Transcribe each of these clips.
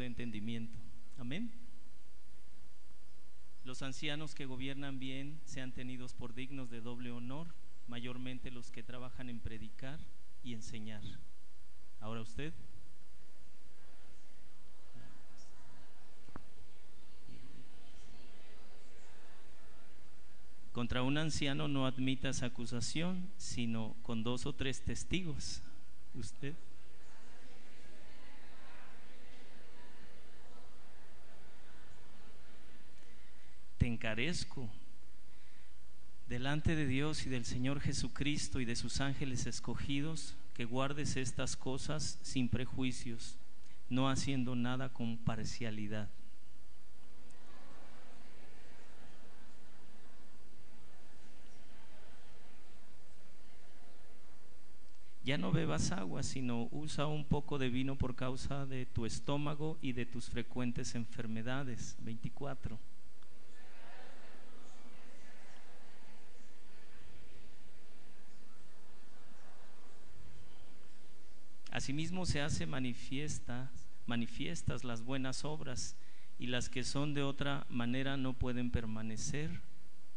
dé entendimiento. Amén. Los ancianos que gobiernan bien sean tenidos por dignos de doble honor, mayormente los que trabajan en predicar y enseñar. Ahora usted. Contra un anciano no admitas acusación, sino con dos o tres testigos. Usted. Te encarezco delante de Dios y del Señor Jesucristo y de sus ángeles escogidos, que guardes estas cosas sin prejuicios, no haciendo nada con parcialidad. Ya no bebas agua, sino usa un poco de vino por causa de tu estómago y de tus frecuentes enfermedades. 24. Asimismo se hace manifiestas, manifiestas las buenas obras y las que son de otra manera no pueden permanecer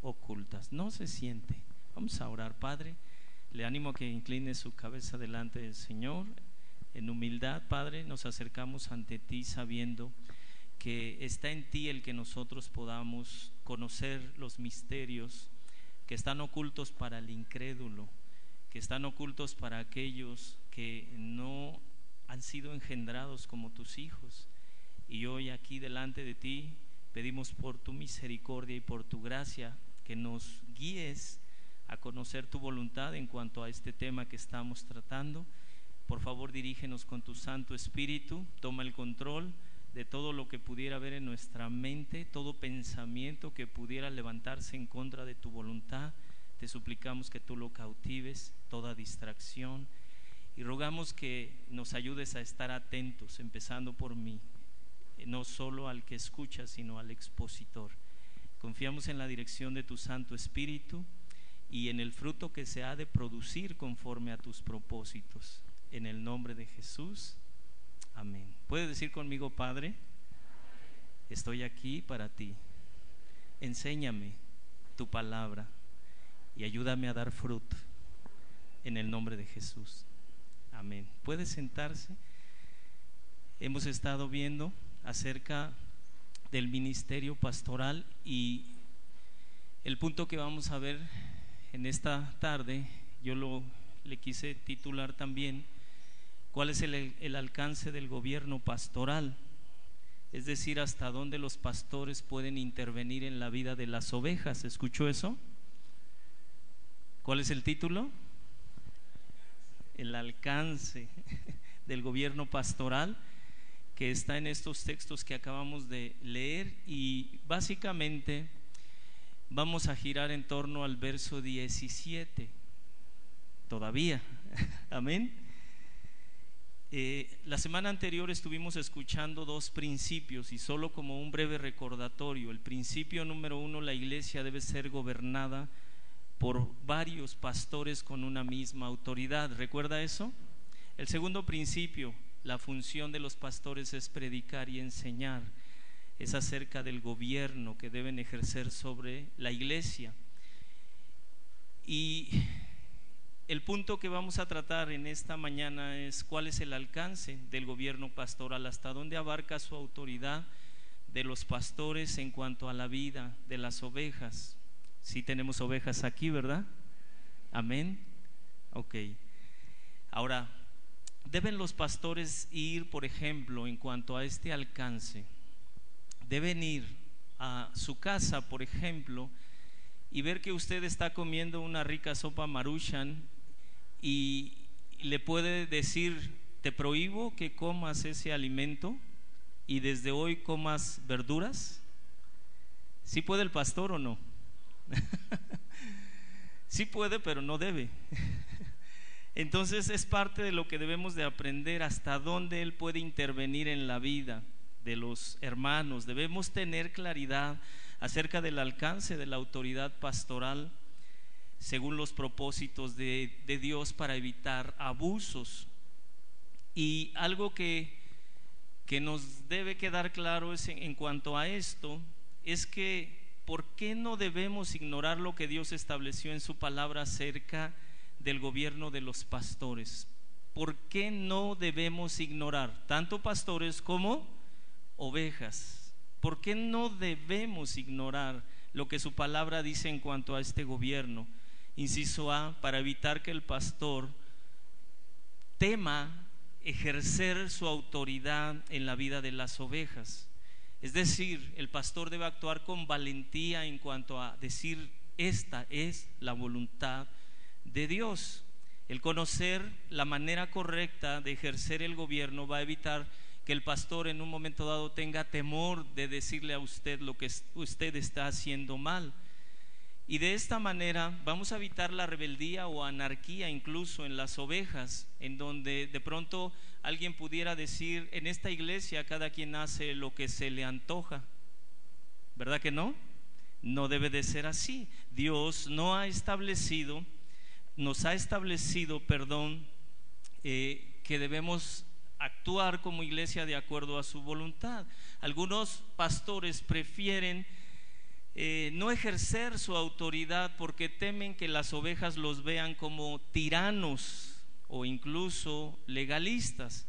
ocultas. No se siente. Vamos a orar, Padre. Le animo a que incline su cabeza delante del Señor. En humildad, Padre, nos acercamos ante ti sabiendo que está en ti el que nosotros podamos conocer los misterios que están ocultos para el incrédulo, que están ocultos para aquellos que no han sido engendrados como tus hijos. Y hoy aquí delante de ti pedimos por tu misericordia y por tu gracia que nos guíes a conocer tu voluntad en cuanto a este tema que estamos tratando. Por favor, dirígenos con tu Santo Espíritu, toma el control de todo lo que pudiera haber en nuestra mente, todo pensamiento que pudiera levantarse en contra de tu voluntad. Te suplicamos que tú lo cautives, toda distracción, y rogamos que nos ayudes a estar atentos, empezando por mí, no solo al que escucha, sino al expositor. Confiamos en la dirección de tu Santo Espíritu y en el fruto que se ha de producir conforme a tus propósitos. En el nombre de Jesús. Amén. ¿Puede decir conmigo, Padre? Estoy aquí para ti. Enséñame tu palabra y ayúdame a dar fruto. En el nombre de Jesús. ¿Puede sentarse? Hemos estado viendo acerca del ministerio pastoral y el punto que vamos a ver en esta tarde, yo lo le quise titular también, ¿cuál es el, el alcance del gobierno pastoral? Es decir, hasta dónde los pastores pueden intervenir en la vida de las ovejas. ¿Escuchó eso? ¿Cuál es el título? El alcance del gobierno pastoral que está en estos textos que acabamos de leer y básicamente vamos a girar en torno al verso 17. Todavía. Amén. Eh, la semana anterior estuvimos escuchando dos principios y solo como un breve recordatorio. El principio número uno, la iglesia debe ser gobernada por varios pastores con una misma autoridad. ¿Recuerda eso? El segundo principio, la función de los pastores es predicar y enseñar es acerca del gobierno que deben ejercer sobre la iglesia. Y el punto que vamos a tratar en esta mañana es cuál es el alcance del gobierno pastoral, hasta dónde abarca su autoridad de los pastores en cuanto a la vida de las ovejas. Si tenemos ovejas aquí, ¿verdad? Amén. Ok. Ahora, deben los pastores ir, por ejemplo, en cuanto a este alcance, deben ir a su casa, por ejemplo, y ver que usted está comiendo una rica sopa maruchan y le puede decir, te prohíbo que comas ese alimento y desde hoy comas verduras. ¿Sí puede el pastor o no? sí puede, pero no debe. Entonces es parte de lo que debemos de aprender hasta dónde Él puede intervenir en la vida de los hermanos. Debemos tener claridad acerca del alcance de la autoridad pastoral según los propósitos de, Dios para evitar abusos. Y algo que que nos debe quedar claro es en, en cuanto a esto es que ¿por qué no debemos ignorar lo que Dios estableció en su palabra acerca del gobierno de los pastores? ¿Por qué no debemos ignorar tanto pastores como ovejas? ¿Por qué no debemos ignorar lo que su palabra dice en cuanto a este gobierno? Inciso A, para evitar que el pastor tema ejercer su autoridad en la vida de las ovejas. Es decir, el pastor debe actuar con valentía en cuanto a decir, esta es la voluntad de Dios. El conocer la manera correcta de ejercer el gobierno va a evitar que el pastor en un momento dado tenga temor de decirle a usted lo que usted está haciendo mal. Y de esta manera vamos a evitar la rebeldía o anarquía incluso en las ovejas, en donde de pronto alguien pudiera decir, en esta iglesia cada quien hace lo que se le antoja. ¿Verdad que no? No debe de ser así. Dios no ha establecido, nos ha establecido, perdón, eh, que debemos actuar como iglesia de acuerdo a su voluntad. Algunos pastores prefieren eh, no ejercer su autoridad porque temen que las ovejas los vean como tiranos o incluso legalistas.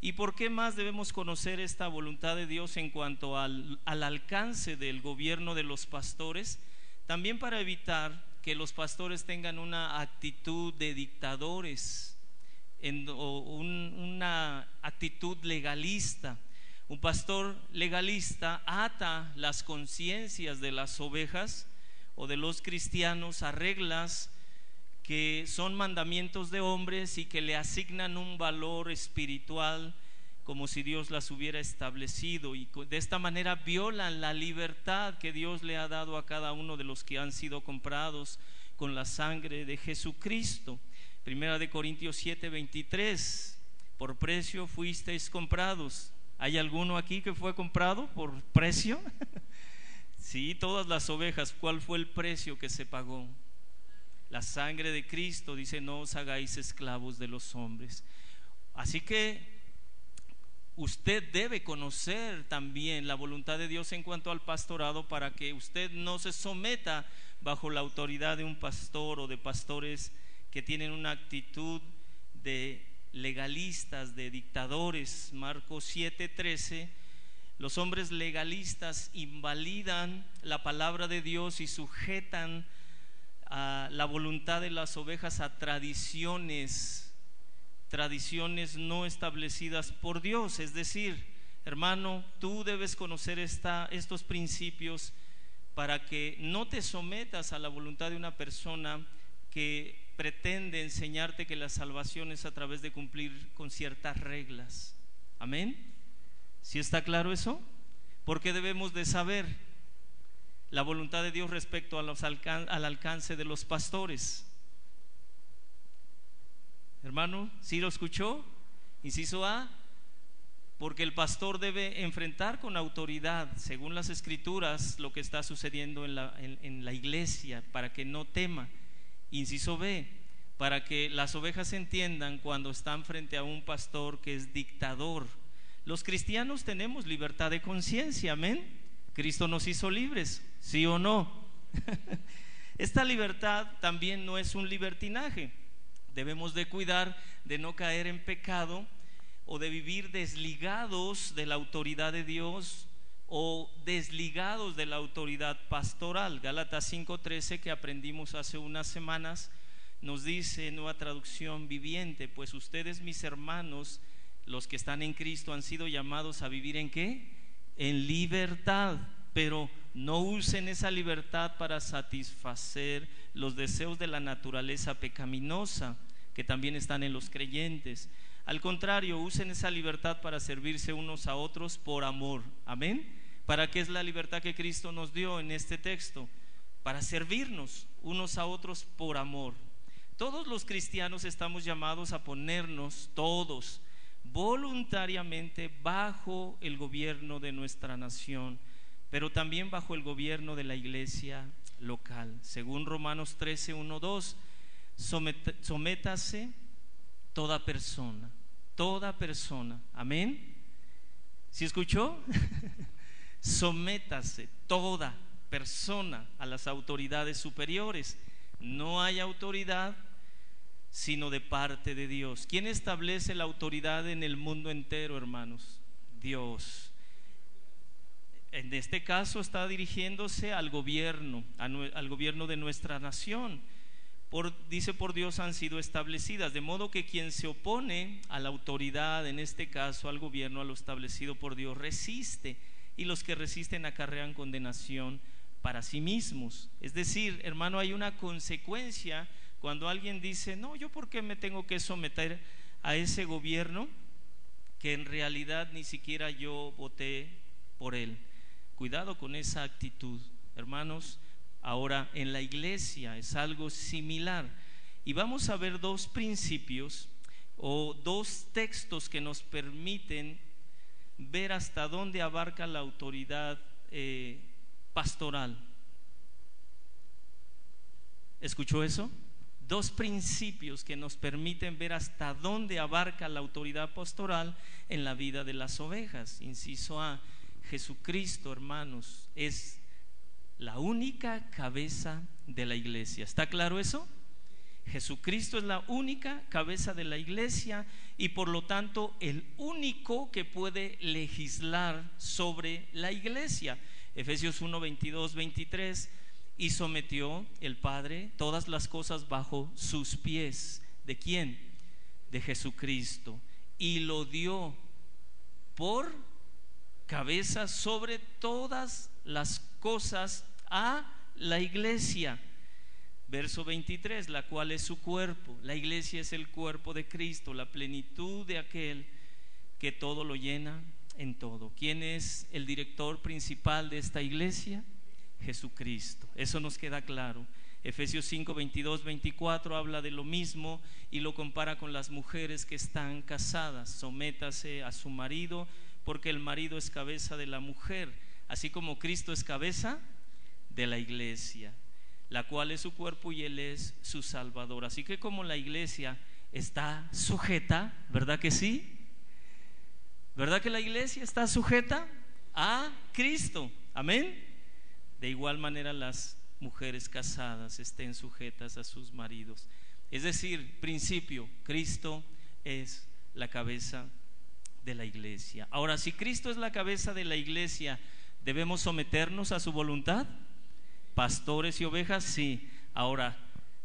¿Y por qué más debemos conocer esta voluntad de Dios en cuanto al, alcance del gobierno de los pastores? También para evitar que los pastores tengan una actitud de dictadores o una actitud legalista un pastor legalista ata las conciencias de las ovejas o de los cristianos a reglas que son mandamientos de hombres y que le asignan un valor espiritual como si Dios las hubiera establecido y de esta manera violan la libertad que Dios le ha dado a cada uno de los que han sido comprados con la sangre de Jesucristo. Primera de Corintios 7, 23, por precio fuisteis comprados ¿Hay alguno aquí que fue comprado por precio? sí, todas las ovejas. ¿Cuál fue el precio que se pagó? La sangre de Cristo dice, no os hagáis esclavos de los hombres. Así que usted debe conocer también la voluntad de Dios en cuanto al pastorado para que usted no se someta bajo la autoridad de un pastor o de pastores que tienen una actitud de legalistas, de dictadores. Marcos 7:13, los hombres legalistas invalidan la palabra de Dios y sujetan a la voluntad de las ovejas a tradiciones, tradiciones no establecidas por Dios. Es decir, hermano, tú debes conocer esta, estos principios para que no te sometas a la voluntad de una persona que pretende enseñarte que la salvación es a través de cumplir con ciertas reglas. Amén. ¿Sí está claro eso? Porque debemos de saber la voluntad de Dios respecto al alcance de los pastores. Hermano, ¿sí lo escuchó? Inciso A, porque el pastor debe enfrentar con autoridad, según las escrituras, lo que está sucediendo en la, en la iglesia, para que no tema. Inciso B, para que las ovejas entiendan cuando están frente a un pastor que es dictador. Los cristianos tenemos libertad de conciencia, amén. Cristo nos hizo libres, sí o no. Esta libertad también no es un libertinaje. Debemos de cuidar de no caer en pecado o de vivir desligados de la autoridad de Dios o desligados de la autoridad pastoral. Gálatas 5:13 que aprendimos hace unas semanas nos dice nueva traducción viviente, pues ustedes mis hermanos, los que están en Cristo han sido llamados a vivir en qué? En libertad, pero no usen esa libertad para satisfacer los deseos de la naturaleza pecaminosa que también están en los creyentes. Al contrario, usen esa libertad para servirse unos a otros por amor. Amén. ¿Para qué es la libertad que Cristo nos dio en este texto? Para servirnos unos a otros por amor. Todos los cristianos estamos llamados a ponernos todos voluntariamente bajo el gobierno de nuestra nación, pero también bajo el gobierno de la iglesia local. Según Romanos 13, 1, 2, sométase toda persona, toda persona, amén ¿Sí escuchó? Sométase toda persona a las autoridades superiores. No hay autoridad sino de parte de Dios. ¿Quién establece la autoridad en el mundo entero, hermanos? Dios. En este caso está dirigiéndose al gobierno, al gobierno de nuestra nación. Por, dice por Dios han sido establecidas, de modo que quien se opone a la autoridad, en este caso al gobierno, a lo establecido por Dios, resiste y los que resisten acarrean condenación para sí mismos. Es decir, hermano, hay una consecuencia cuando alguien dice, no, yo por qué me tengo que someter a ese gobierno que en realidad ni siquiera yo voté por él. Cuidado con esa actitud, hermanos. Ahora en la iglesia es algo similar. Y vamos a ver dos principios o dos textos que nos permiten ver hasta dónde abarca la autoridad eh, pastoral. ¿Escuchó eso? Dos principios que nos permiten ver hasta dónde abarca la autoridad pastoral en la vida de las ovejas. Inciso A, Jesucristo, hermanos, es la única cabeza de la iglesia. ¿Está claro eso? Jesucristo es la única cabeza de la iglesia y por lo tanto el único que puede legislar sobre la iglesia. Efesios 1, 22, 23 y sometió el Padre todas las cosas bajo sus pies. ¿De quién? De Jesucristo. Y lo dio por cabeza sobre todas las cosas a la iglesia. Verso 23, la cual es su cuerpo. La iglesia es el cuerpo de Cristo, la plenitud de aquel que todo lo llena en todo. ¿Quién es el director principal de esta iglesia? Jesucristo. Eso nos queda claro. Efesios 5, 22, 24 habla de lo mismo y lo compara con las mujeres que están casadas. Sométase a su marido porque el marido es cabeza de la mujer, así como Cristo es cabeza de la iglesia, la cual es su cuerpo y él es su salvador. Así que como la iglesia está sujeta, ¿verdad que sí? ¿Verdad que la iglesia está sujeta a Cristo? Amén. De igual manera las mujeres casadas estén sujetas a sus maridos. Es decir, principio, Cristo es la cabeza de la iglesia. Ahora, si Cristo es la cabeza de la iglesia, ¿debemos someternos a su voluntad? Pastores y ovejas, sí. Ahora,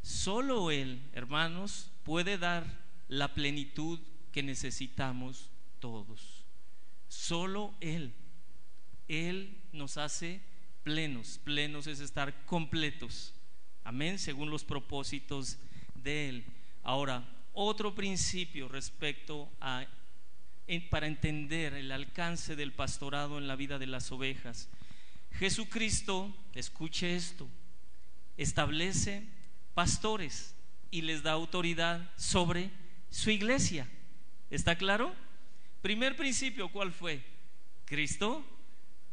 solo Él, hermanos, puede dar la plenitud que necesitamos todos. Solo Él. Él nos hace plenos. Plenos es estar completos. Amén, según los propósitos de Él. Ahora, otro principio respecto a, para entender el alcance del pastorado en la vida de las ovejas. Jesucristo, escuche esto, establece pastores y les da autoridad sobre su iglesia. ¿Está claro? Primer principio, ¿cuál fue? Cristo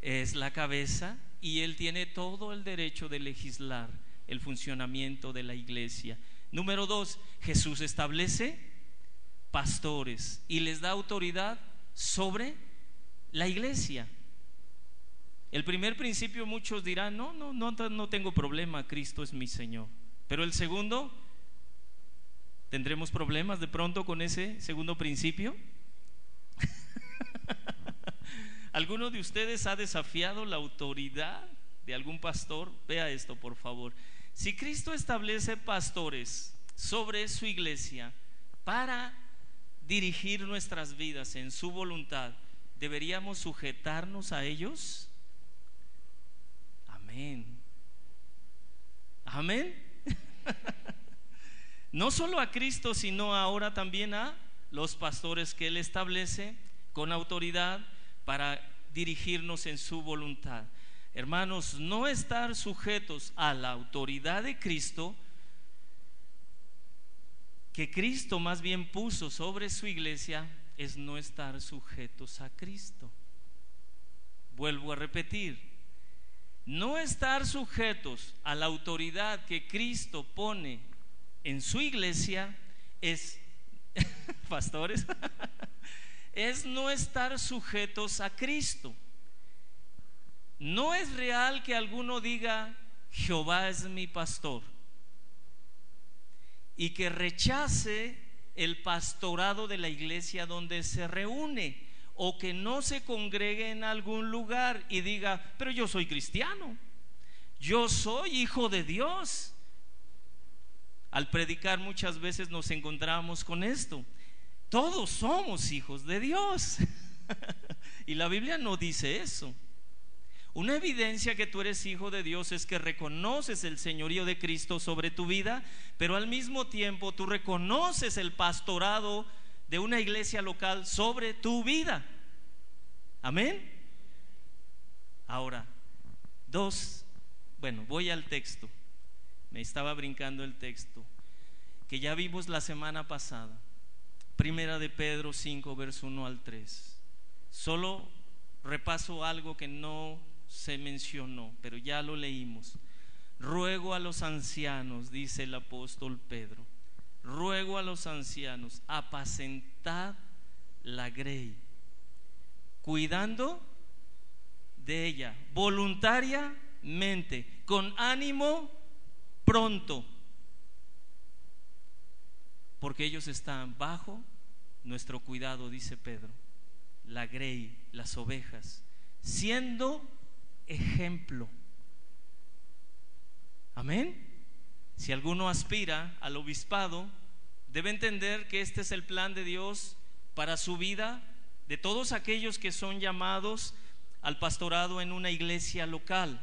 es la cabeza y Él tiene todo el derecho de legislar el funcionamiento de la iglesia. Número dos, Jesús establece pastores y les da autoridad sobre la iglesia. El primer principio muchos dirán, no, no, no, tengo problema, Cristo es mi Señor. Pero el segundo, ¿tendremos problemas de pronto con ese segundo principio? ¿Alguno de ustedes ha desafiado la autoridad de algún pastor? Vea esto, por favor. Si Cristo establece pastores sobre su iglesia para dirigir nuestras vidas en su voluntad, ¿deberíamos sujetarnos a ellos? Amén. Amén. no solo a Cristo, sino ahora también a los pastores que Él establece con autoridad para dirigirnos en su voluntad. Hermanos, no estar sujetos a la autoridad de Cristo, que Cristo más bien puso sobre su iglesia, es no estar sujetos a Cristo. Vuelvo a repetir, no estar sujetos a la autoridad que Cristo pone en su iglesia es, pastores, es no estar sujetos a Cristo. No es real que alguno diga, Jehová es mi pastor, y que rechace el pastorado de la iglesia donde se reúne, o que no se congregue en algún lugar y diga, pero yo soy cristiano, yo soy hijo de Dios. Al predicar muchas veces nos encontramos con esto. Todos somos hijos de Dios. y la Biblia no dice eso. Una evidencia que tú eres hijo de Dios es que reconoces el señorío de Cristo sobre tu vida, pero al mismo tiempo tú reconoces el pastorado de una iglesia local sobre tu vida. Amén. Ahora, dos, bueno, voy al texto. Me estaba brincando el texto que ya vimos la semana pasada. Primera de Pedro 5, verso 1 al 3. Solo repaso algo que no se mencionó, pero ya lo leímos. Ruego a los ancianos, dice el apóstol Pedro, ruego a los ancianos, apacentad la grey, cuidando de ella, voluntariamente, con ánimo pronto, porque ellos están bajo nuestro cuidado, dice Pedro, la grey, las ovejas, siendo ejemplo. Amén. Si alguno aspira al obispado, debe entender que este es el plan de Dios para su vida, de todos aquellos que son llamados al pastorado en una iglesia local.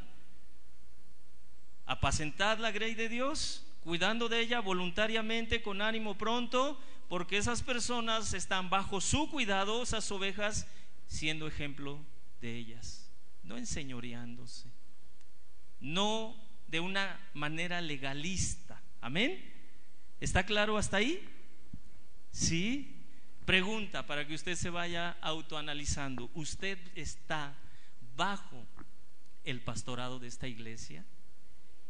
Apacentad la grey de Dios, cuidando de ella voluntariamente, con ánimo pronto, porque esas personas están bajo su cuidado, esas ovejas, siendo ejemplo de ellas, no enseñoreándose, no de una manera legalista. Amén. ¿Está claro hasta ahí? Sí. Pregunta para que usted se vaya autoanalizando. ¿Usted está bajo el pastorado de esta iglesia?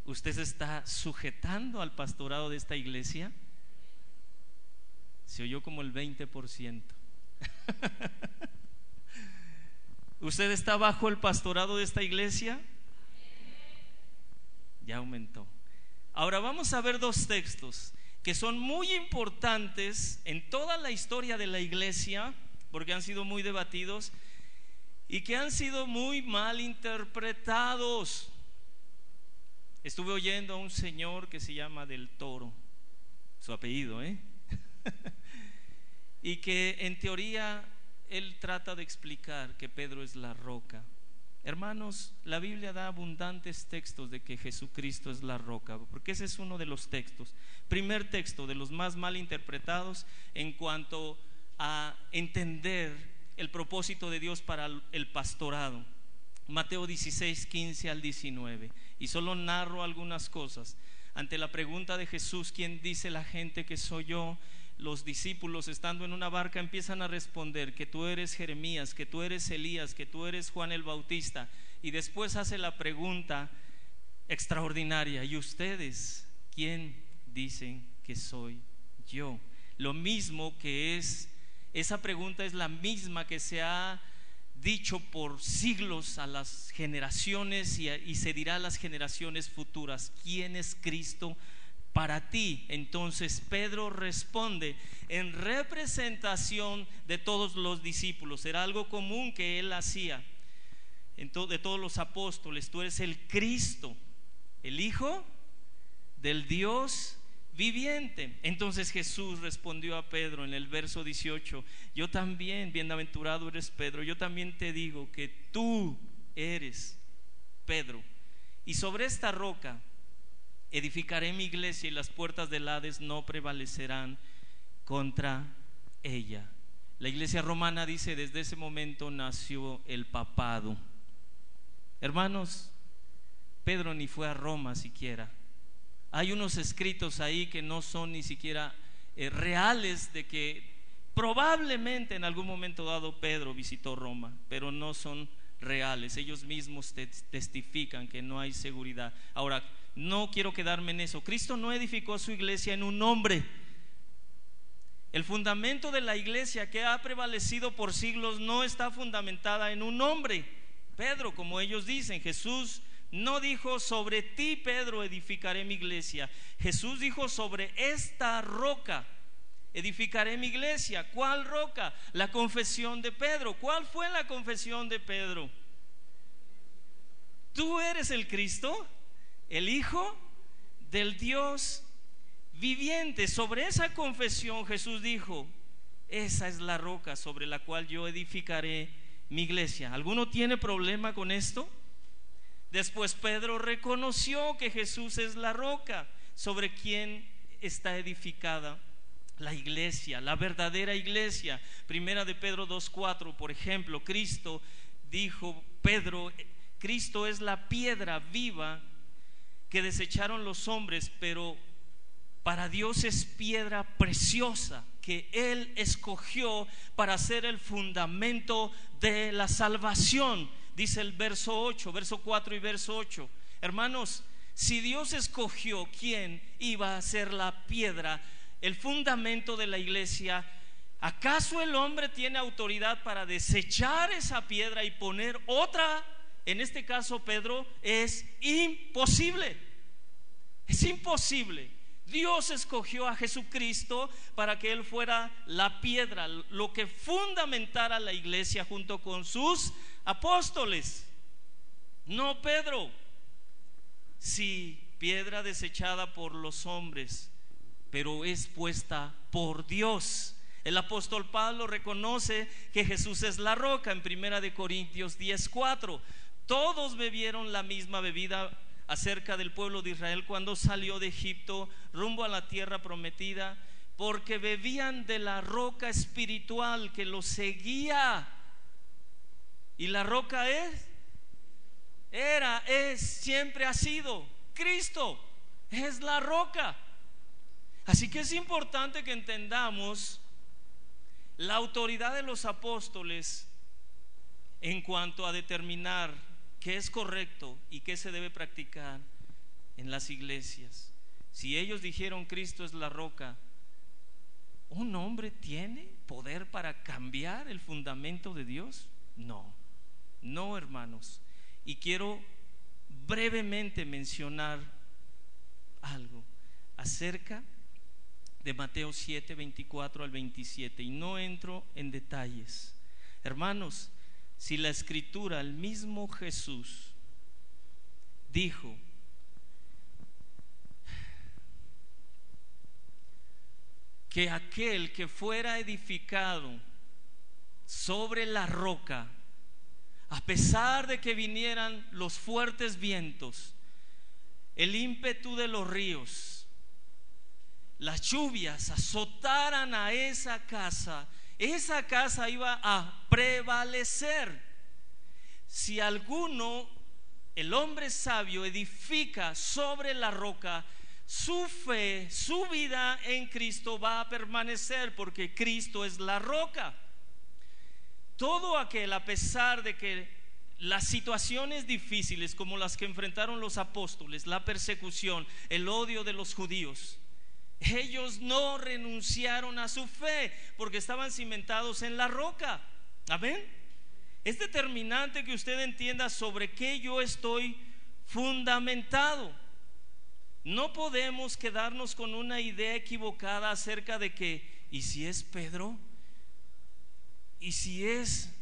¿Usted se está sujetando al pastorado de esta iglesia? Se oyó como el 20%. ¿Usted está bajo el pastorado de esta iglesia? Ya aumentó. Ahora vamos a ver dos textos que son muy importantes en toda la historia de la iglesia, porque han sido muy debatidos y que han sido muy mal interpretados. Estuve oyendo a un señor que se llama Del Toro, su apellido, ¿eh? y que en teoría él trata de explicar que Pedro es la roca. Hermanos, la Biblia da abundantes textos de que Jesucristo es la roca, porque ese es uno de los textos. Primer texto de los más mal interpretados en cuanto a entender el propósito de Dios para el pastorado. Mateo 16, 15 al 19. Y solo narro algunas cosas. Ante la pregunta de Jesús, ¿quién dice la gente que soy yo? Los discípulos estando en una barca empiezan a responder que tú eres Jeremías, que tú eres Elías, que tú eres Juan el Bautista. Y después hace la pregunta extraordinaria, ¿y ustedes quién dicen que soy yo? Lo mismo que es, esa pregunta es la misma que se ha dicho por siglos a las generaciones y, y se dirá a las generaciones futuras, ¿quién es Cristo? Para ti. Entonces Pedro responde en representación de todos los discípulos. Era algo común que él hacía de todos los apóstoles. Tú eres el Cristo, el Hijo del Dios viviente. Entonces Jesús respondió a Pedro en el verso 18, yo también, bienaventurado eres Pedro, yo también te digo que tú eres Pedro. Y sobre esta roca edificaré mi iglesia y las puertas del Hades no prevalecerán contra ella. La iglesia romana dice, desde ese momento nació el papado. Hermanos, Pedro ni fue a Roma siquiera. Hay unos escritos ahí que no son ni siquiera eh, reales de que probablemente en algún momento dado Pedro visitó Roma, pero no son reales. Ellos mismos testifican que no hay seguridad. Ahora, no quiero quedarme en eso. Cristo no edificó su iglesia en un nombre. El fundamento de la iglesia que ha prevalecido por siglos no está fundamentada en un hombre, Pedro, como ellos dicen. Jesús no dijo sobre ti, Pedro, edificaré mi iglesia. Jesús dijo sobre esta roca edificaré mi iglesia. ¿Cuál roca? La confesión de Pedro. ¿Cuál fue la confesión de Pedro? Tú eres el Cristo, el Hijo del Dios viviente. Sobre esa confesión Jesús dijo, esa es la roca sobre la cual yo edificaré mi iglesia. ¿Alguno tiene problema con esto? Después Pedro reconoció que Jesús es la roca sobre quien está edificada la iglesia, la verdadera iglesia. Primera de Pedro 2.4, por ejemplo, Cristo dijo, Pedro, Cristo es la piedra viva que desecharon los hombres, pero para Dios es piedra preciosa que Él escogió para ser el fundamento de la salvación, dice el verso 8, verso 4 y verso 8. Hermanos, si Dios escogió quién iba a ser la piedra, el fundamento de la iglesia, ¿acaso el hombre tiene autoridad para desechar esa piedra y poner otra? En este caso, Pedro, es imposible. Es imposible. Dios escogió a Jesucristo para que Él fuera la piedra, lo que fundamentara la iglesia junto con sus apóstoles. No Pedro. Si piedra desechada por los hombres, pero es puesta por Dios. El apóstol Pablo reconoce que Jesús es la roca en Primera de Corintios 10:4. Todos bebieron la misma bebida acerca del pueblo de Israel cuando salió de Egipto rumbo a la tierra prometida, porque bebían de la roca espiritual que los seguía. Y la roca es, era, es, siempre ha sido Cristo. Es la roca. Así que es importante que entendamos la autoridad de los apóstoles en cuanto a determinar qué es correcto y qué se debe practicar en las iglesias. Si ellos dijeron Cristo es la roca, ¿un hombre tiene poder para cambiar el fundamento de Dios? No, no hermanos. Y quiero brevemente mencionar algo acerca de Mateo 7, 24 al 27. Y no entro en detalles. Hermanos, si la escritura, el mismo Jesús, dijo, que aquel que fuera edificado sobre la roca, a pesar de que vinieran los fuertes vientos, el ímpetu de los ríos, las lluvias azotaran a esa casa, esa casa iba a prevalecer. Si alguno, el hombre sabio, edifica sobre la roca, su fe, su vida en Cristo va a permanecer porque Cristo es la roca. Todo aquel, a pesar de que las situaciones difíciles como las que enfrentaron los apóstoles, la persecución, el odio de los judíos, ellos no renunciaron a su fe porque estaban cimentados en la roca. Amén. Es determinante que usted entienda sobre qué yo estoy fundamentado. No podemos quedarnos con una idea equivocada acerca de que, ¿y si es Pedro? ¿Y si es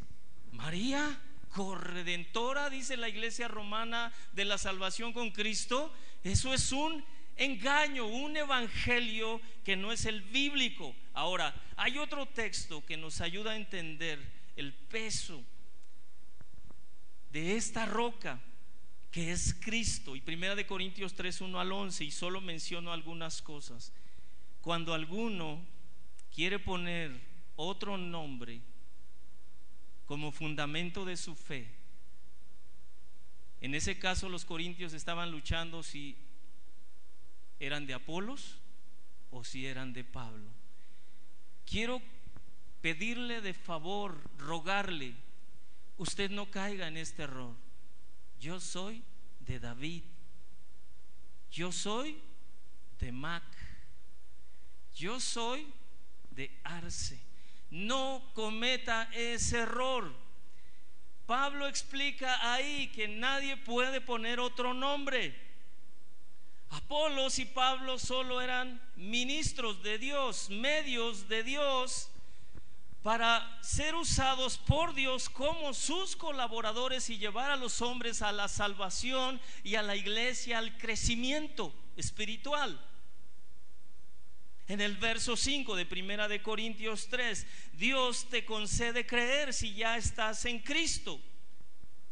María? corredentora, dice la iglesia romana de la salvación con Cristo, eso es un engaño, un evangelio que no es el bíblico. Ahora, hay otro texto que nos ayuda a entender el peso de esta roca que es Cristo. Y primera de Corintios 3, 1 al 11, y solo menciono algunas cosas. Cuando alguno quiere poner otro nombre como fundamento de su fe, en ese caso los corintios estaban luchando si eran de Apolos o si eran de Pablo. Quiero pedirle de favor, rogarle, usted no caiga en este error. Yo soy de David. Yo soy de Mac. Yo soy de Arce. No cometa ese error. Pablo explica ahí que nadie puede poner otro nombre. Apolos y Pablo solo eran ministros de Dios, medios de Dios para ser usados por Dios como sus colaboradores y llevar a los hombres a la salvación y a la iglesia al crecimiento espiritual. En el verso 5 de Primera de Corintios 3, Dios te concede creer si ya estás en Cristo.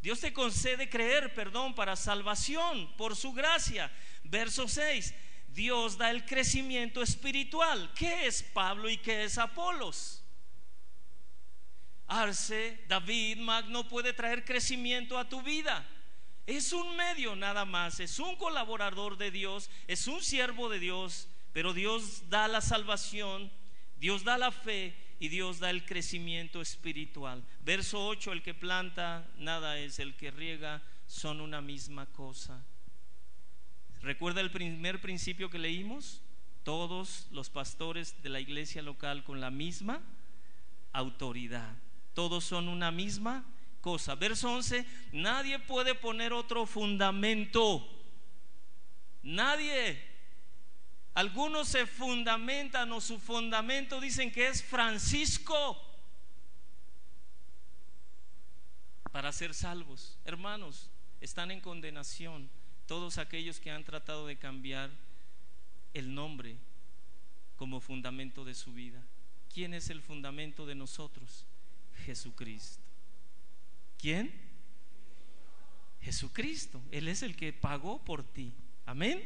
Dios te concede creer, perdón, para salvación por su gracia. Verso 6, Dios da el crecimiento espiritual. ¿Qué es Pablo y qué es Apolos? Arce, David, Magno puede traer crecimiento a tu vida. Es un medio nada más, es un colaborador de Dios, es un siervo de Dios, pero Dios da la salvación, Dios da la fe y Dios da el crecimiento espiritual. Verso 8, el que planta nada es, el que riega son una misma cosa. ¿Recuerda el primer principio que leímos? Todos los pastores de la iglesia local con la misma autoridad todos son una misma cosa. Verso 11, nadie puede poner otro fundamento. Nadie. Algunos se fundamentan o su fundamento dicen que es Francisco para ser salvos. Hermanos, están en condenación todos aquellos que han tratado de cambiar el nombre como fundamento de su vida. ¿Quién es el fundamento de nosotros? Jesucristo. ¿Quién? Jesucristo. Él es el que pagó por ti. Amén.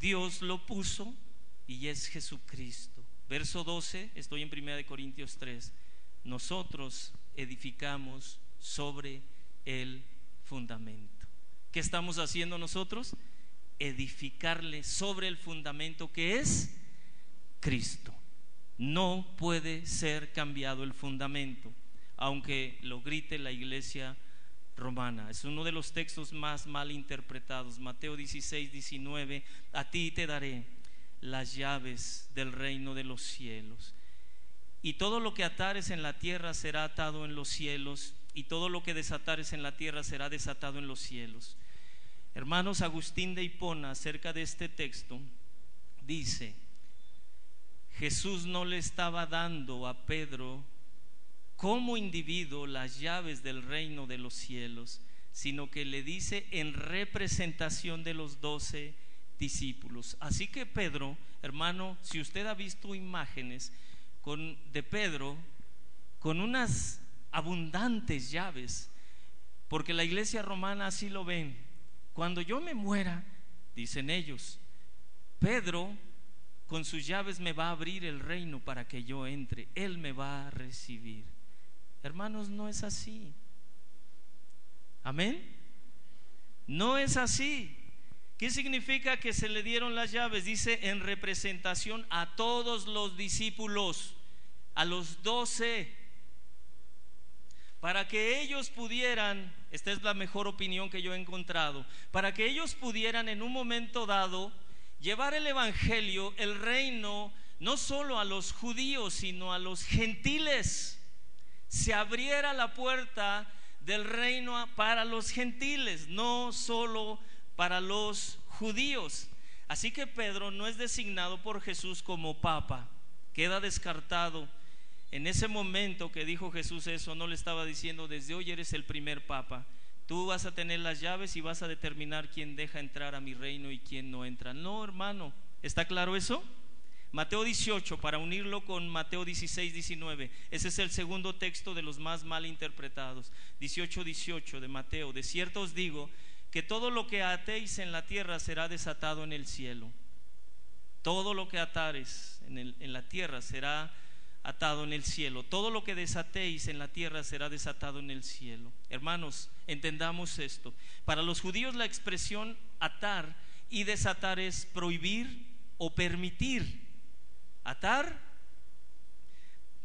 Dios lo puso y es Jesucristo. Verso 12, estoy en 1 Corintios 3. Nosotros edificamos sobre el fundamento. ¿Qué estamos haciendo nosotros? Edificarle sobre el fundamento que es Cristo. No puede ser cambiado el fundamento, aunque lo grite la iglesia romana. Es uno de los textos más mal interpretados. Mateo 16, 19, a ti te daré las llaves del reino de los cielos. Y todo lo que atares en la tierra será atado en los cielos, y todo lo que desatares en la tierra será desatado en los cielos. Hermanos, Agustín de Hipona, acerca de este texto, dice, Jesús no le estaba dando a Pedro como individuo las llaves del reino de los cielos, sino que le dice en representación de los doce discípulos. Así que Pedro, hermano, si usted ha visto imágenes con, de Pedro con unas abundantes llaves, porque la iglesia romana así lo ven, cuando yo me muera, dicen ellos, Pedro con sus llaves me va a abrir el reino para que yo entre. Él me va a recibir. Hermanos, no es así. Amén. No es así. ¿Qué significa que se le dieron las llaves? Dice en representación a todos los discípulos, a los doce, para que ellos pudieran, esta es la mejor opinión que yo he encontrado, para que ellos pudieran en un momento dado llevar el Evangelio, el reino, no solo a los judíos, sino a los gentiles. Se abriera la puerta del reino para los gentiles, no solo para los judíos. Así que Pedro no es designado por Jesús como papa, queda descartado. En ese momento que dijo Jesús eso, no le estaba diciendo, desde hoy eres el primer papa, Tú vas a tener las llaves y vas a determinar quién deja entrar a mi reino y quién no entra. No, hermano, ¿está claro eso? Mateo 18, para unirlo con Mateo 16, 19. Ese es el segundo texto de los más mal interpretados. 18, 18 de Mateo. De cierto os digo que todo lo que atéis en la tierra será desatado en el cielo. Todo lo que atares en, en la tierra será atado en el cielo. Todo lo que desatéis en la tierra será desatado en el cielo. Hermanos, entendamos esto. Para los judíos la expresión atar y desatar es prohibir o permitir. Atar,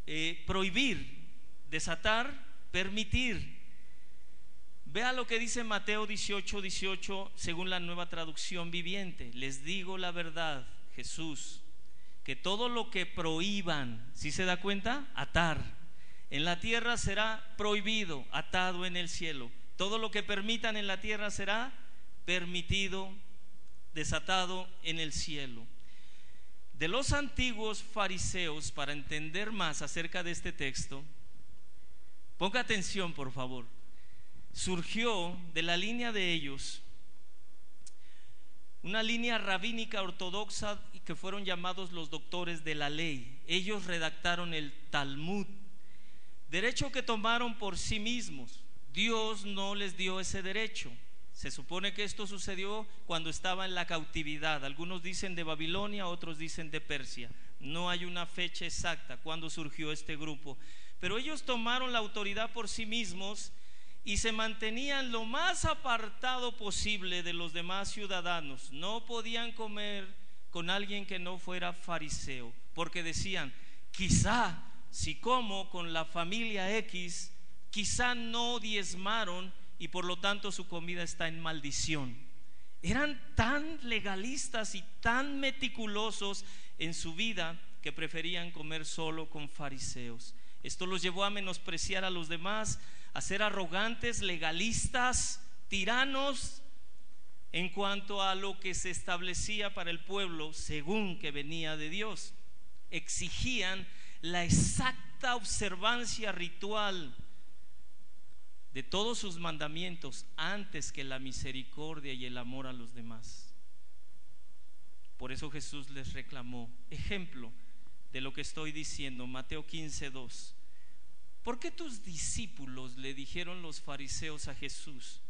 eh, prohibir, desatar, permitir. Vea lo que dice Mateo 18, 18, según la nueva traducción viviente. Les digo la verdad, Jesús que todo lo que prohíban, si se da cuenta? Atar. En la tierra será prohibido, atado en el cielo. Todo lo que permitan en la tierra será permitido, desatado en el cielo. De los antiguos fariseos, para entender más acerca de este texto, ponga atención por favor, surgió de la línea de ellos una línea rabínica ortodoxa que fueron llamados los doctores de la ley. Ellos redactaron el Talmud, derecho que tomaron por sí mismos. Dios no les dio ese derecho. Se supone que esto sucedió cuando estaba en la cautividad. Algunos dicen de Babilonia, otros dicen de Persia. No hay una fecha exacta cuando surgió este grupo. Pero ellos tomaron la autoridad por sí mismos y se mantenían lo más apartado posible de los demás ciudadanos. No podían comer con alguien que no fuera fariseo, porque decían, quizá si como con la familia X, quizá no diezmaron y por lo tanto su comida está en maldición. Eran tan legalistas y tan meticulosos en su vida que preferían comer solo con fariseos. Esto los llevó a menospreciar a los demás, a ser arrogantes, legalistas, tiranos en cuanto a lo que se establecía para el pueblo según que venía de Dios. Exigían la exacta observancia ritual de todos sus mandamientos antes que la misericordia y el amor a los demás. Por eso Jesús les reclamó, ejemplo de lo que estoy diciendo, Mateo 15, 2. ¿Por qué tus discípulos le dijeron los fariseos a Jesús?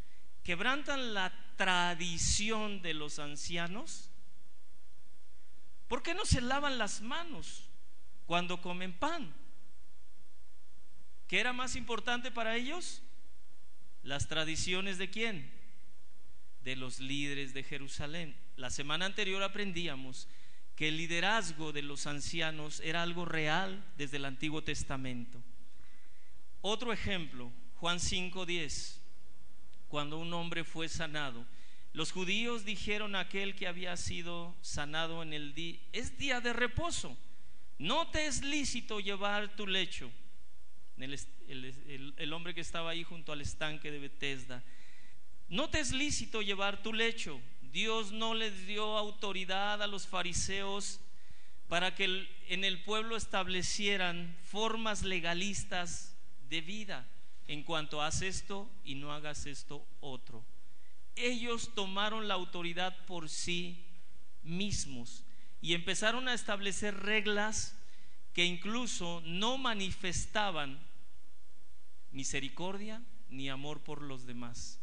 ¿Quebrantan la tradición de los ancianos? ¿Por qué no se lavan las manos cuando comen pan? ¿Qué era más importante para ellos? las tradiciones de quién? De los líderes de Jerusalén. La semana anterior aprendíamos que el liderazgo de los ancianos era algo real desde el Antiguo Testamento. Otro ejemplo, Juan 5:10, cuando un hombre fue sanado. Los judíos dijeron a aquel que había sido sanado en el día, es día de reposo, no te es lícito llevar tu lecho el, hombre que estaba ahí junto al estanque de Bethesda. No te es lícito llevar tu lecho. Dios no les dio autoridad a los fariseos para que en el pueblo establecieran formas legalistas de vida en cuanto haz esto y no hagas esto otro. Ellos tomaron la autoridad por sí mismos y empezaron a establecer reglas que incluso no manifestaban misericordia ni amor por los demás.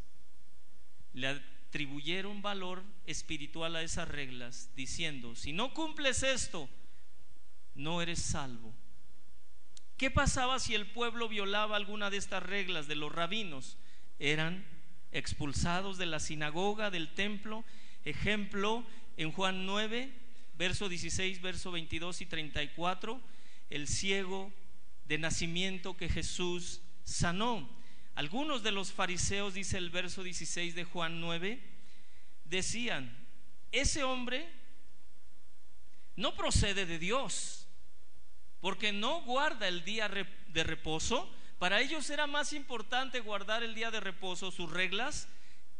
Le atribuyeron valor espiritual a esas reglas, diciendo, si no cumples esto, no eres salvo. ¿Qué pasaba si el pueblo violaba alguna de estas reglas de los rabinos? Eran expulsados de la sinagoga, del templo. Ejemplo, en Juan 9, verso 16, verso 22 y 34, el ciego de nacimiento que Jesús sanó. Algunos de los fariseos, dice el verso 16 de Juan 9, decían, ese hombre no procede de Dios, porque no guarda el día de reposo. Para ellos era más importante guardar el día de reposo, sus reglas,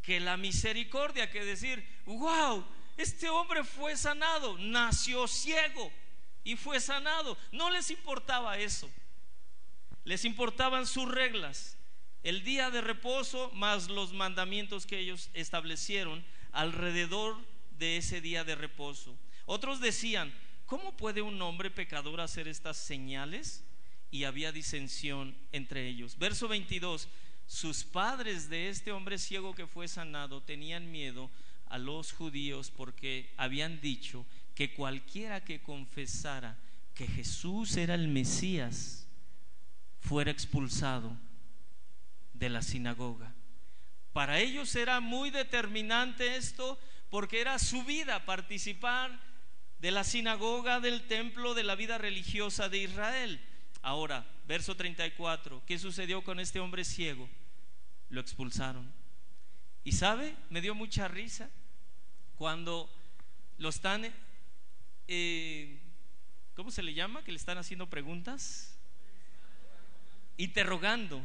que la misericordia, que decir, wow, este hombre fue sanado, nació ciego y fue sanado. No les importaba eso les importaban sus reglas, el día de reposo más los mandamientos que ellos establecieron alrededor de ese día de reposo. Otros decían, ¿cómo puede un hombre pecador hacer estas señales? Y había disensión entre ellos. Verso 22, sus padres de este hombre ciego que fue sanado tenían miedo a los judíos porque habían dicho que cualquiera que confesara que Jesús era el Mesías, fuera expulsado de la sinagoga. Para ellos era muy determinante esto porque era su vida participar de la sinagoga, del templo, de la vida religiosa de Israel. Ahora, verso 34, ¿qué sucedió con este hombre ciego? Lo expulsaron. Y sabe, me dio mucha risa cuando lo están eh, ¿cómo se le llama? Que le están haciendo preguntas. Interrogando.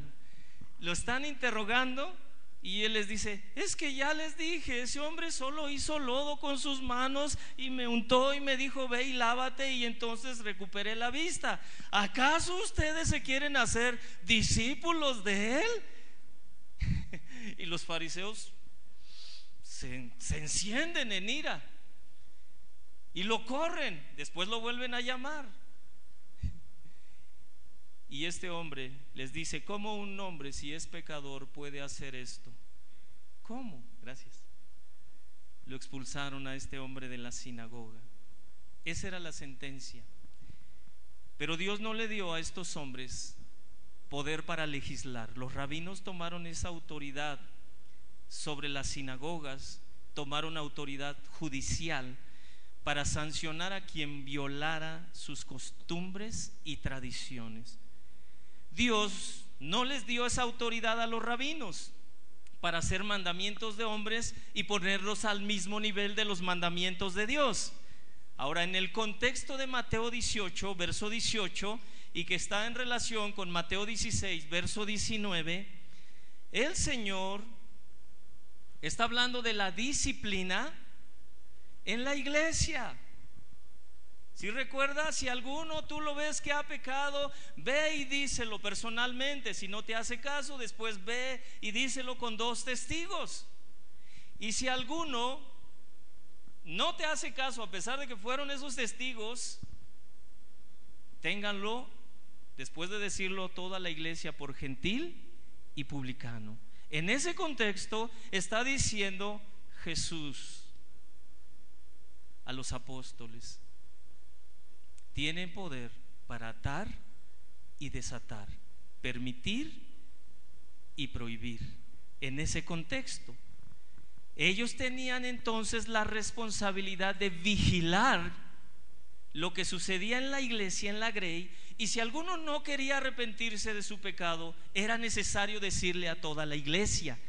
Lo están interrogando y él les dice, es que ya les dije, ese hombre solo hizo lodo con sus manos y me untó y me dijo, ve y lávate y entonces recuperé la vista. ¿Acaso ustedes se quieren hacer discípulos de él? y los fariseos se, se encienden en ira y lo corren, después lo vuelven a llamar. Y este hombre les dice, ¿cómo un hombre si es pecador puede hacer esto? ¿Cómo? Gracias. Lo expulsaron a este hombre de la sinagoga. Esa era la sentencia. Pero Dios no le dio a estos hombres poder para legislar. Los rabinos tomaron esa autoridad sobre las sinagogas, tomaron autoridad judicial para sancionar a quien violara sus costumbres y tradiciones. Dios no les dio esa autoridad a los rabinos para hacer mandamientos de hombres y ponerlos al mismo nivel de los mandamientos de Dios. Ahora, en el contexto de Mateo 18, verso 18, y que está en relación con Mateo 16, verso 19, el Señor está hablando de la disciplina en la iglesia. Si recuerdas, si alguno tú lo ves que ha pecado, ve y díselo personalmente. Si no te hace caso, después ve y díselo con dos testigos. Y si alguno no te hace caso, a pesar de que fueron esos testigos, ténganlo después de decirlo toda la iglesia por gentil y publicano. En ese contexto está diciendo Jesús a los apóstoles, tienen poder para atar y desatar, permitir y prohibir. En ese contexto, ellos tenían entonces la responsabilidad de vigilar lo que sucedía en la iglesia, en la Grey, y si alguno no quería arrepentirse de su pecado, era necesario decirle a toda la iglesia.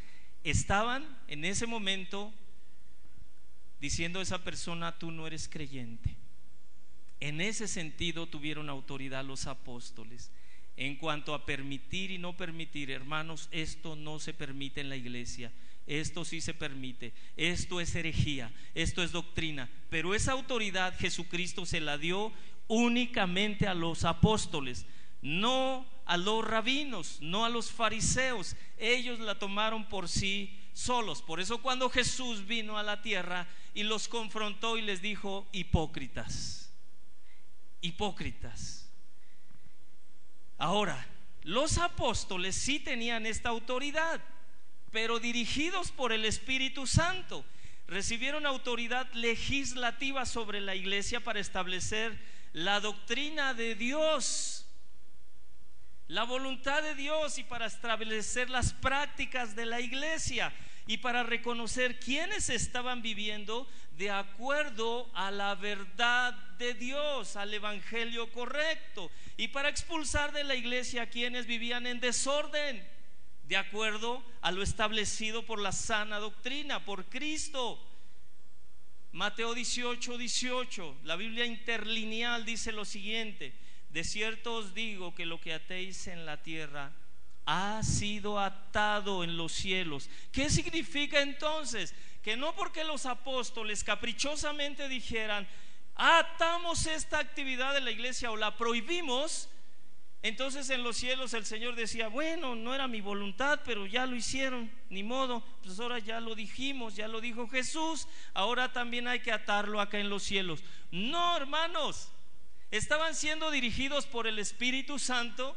Estaban en ese momento diciendo a esa persona, tú no eres creyente. En ese sentido tuvieron autoridad los apóstoles. En cuanto a permitir y no permitir, hermanos, esto no se permite en la iglesia. Esto sí se permite. Esto es herejía. Esto es doctrina. Pero esa autoridad Jesucristo se la dio únicamente a los apóstoles, no a los rabinos, no a los fariseos. Ellos la tomaron por sí solos. Por eso cuando Jesús vino a la tierra y los confrontó y les dijo, hipócritas hipócritas. Ahora, los apóstoles sí tenían esta autoridad, pero dirigidos por el Espíritu Santo. Recibieron autoridad legislativa sobre la iglesia para establecer la doctrina de Dios, la voluntad de Dios y para establecer las prácticas de la iglesia y para reconocer quiénes estaban viviendo de acuerdo a la verdad de Dios, al evangelio correcto, y para expulsar de la iglesia a quienes vivían en desorden, de acuerdo a lo establecido por la sana doctrina, por Cristo. Mateo 18, 18, la Biblia interlineal dice lo siguiente, de cierto os digo que lo que atéis en la tierra ha sido atado en los cielos. ¿Qué significa entonces? Que no porque los apóstoles caprichosamente dijeran, atamos esta actividad de la iglesia o la prohibimos, entonces en los cielos el Señor decía, bueno, no era mi voluntad, pero ya lo hicieron, ni modo, pues ahora ya lo dijimos, ya lo dijo Jesús, ahora también hay que atarlo acá en los cielos. No, hermanos, estaban siendo dirigidos por el Espíritu Santo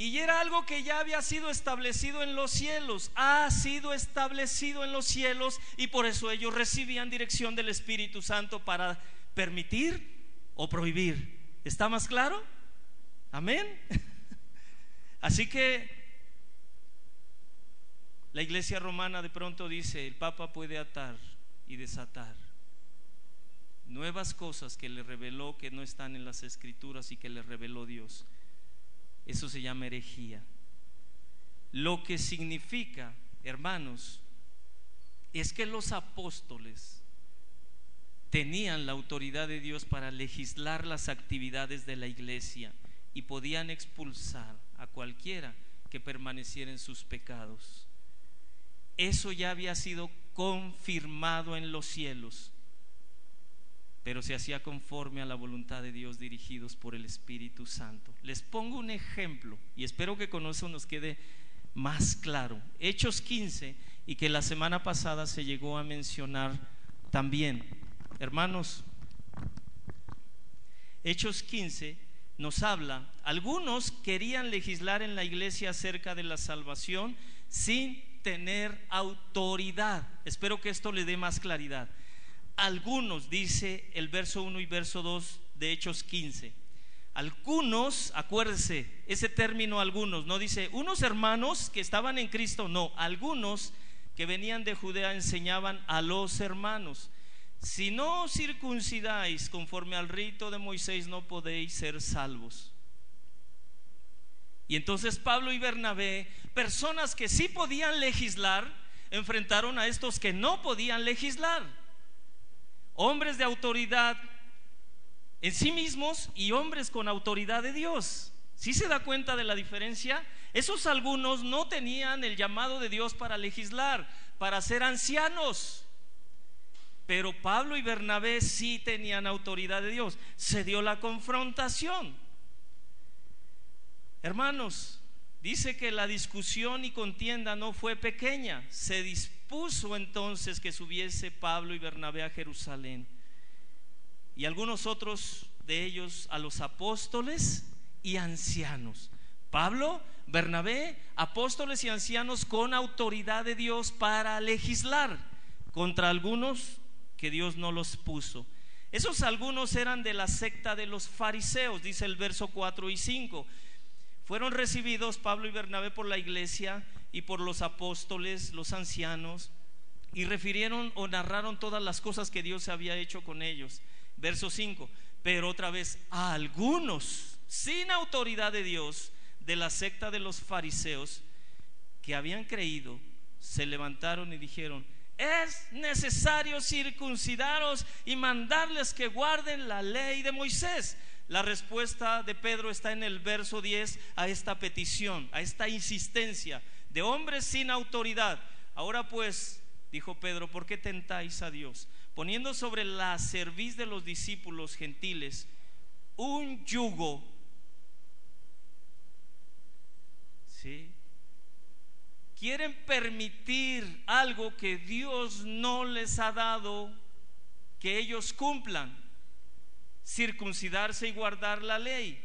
y era algo que ya había sido establecido en los cielos, ha sido establecido en los cielos y por eso ellos recibían dirección del Espíritu Santo para permitir o prohibir. ¿Está más claro? Amén. Así que la iglesia romana de pronto dice, el Papa puede atar y desatar nuevas cosas que le reveló que no están en las escrituras y que le reveló Dios. Eso se llama herejía. Lo que significa, hermanos, es que los apóstoles tenían la autoridad de Dios para legislar las actividades de la iglesia y podían expulsar a cualquiera que permaneciera en sus pecados. Eso ya había sido confirmado en los cielos, pero se hacía conforme a la voluntad de Dios dirigidos por el Espíritu Santo. Les pongo un ejemplo y espero que con eso nos quede más claro. Hechos 15 y que la semana pasada se llegó a mencionar también. Hermanos, Hechos 15 nos habla, algunos querían legislar en la iglesia acerca de la salvación sin tener autoridad. Espero que esto le dé más claridad. Algunos, dice el verso 1 y verso 2 de Hechos 15. Algunos, acuérdese, ese término algunos, no dice unos hermanos que estaban en Cristo, no, algunos que venían de Judea enseñaban a los hermanos. Si no circuncidáis conforme al rito de Moisés, no podéis ser salvos. Y entonces Pablo y Bernabé, personas que sí podían legislar, enfrentaron a estos que no podían legislar. Hombres de autoridad en sí mismos y hombres con autoridad de Dios. Si se da cuenta de la diferencia? Esos algunos no tenían el llamado de Dios para legislar, para ser ancianos. Pero Pablo y Bernabé sí tenían autoridad de Dios. Se dio la confrontación. Hermanos, dice que la discusión y contienda no fue pequeña. Se dispuso entonces que subiese Pablo y Bernabé a Jerusalén. Y algunos otros de ellos a los apóstoles y ancianos. Pablo, Bernabé, apóstoles y ancianos con autoridad de Dios para legislar contra algunos que Dios no los puso. Esos algunos eran de la secta de los fariseos, dice el verso 4 y 5 fueron recibidos Pablo y Bernabé por la iglesia y por los apóstoles, los ancianos, y refirieron o narraron todas las cosas que Dios había hecho con ellos. Verso 5. Pero otra vez, a algunos, sin autoridad de Dios, de la secta de los fariseos, que habían creído, se levantaron y dijeron, es necesario circuncidaros y mandarles que guarden la ley de Moisés. La respuesta de Pedro está en el verso 10 a esta petición, a esta insistencia de hombres sin autoridad. Ahora pues, dijo Pedro, ¿por qué tentáis a Dios? Poniendo sobre la cerviz de los discípulos gentiles un yugo. ¿Sí? Quieren permitir algo que Dios no les ha dado que ellos cumplan circuncidarse y guardar la ley.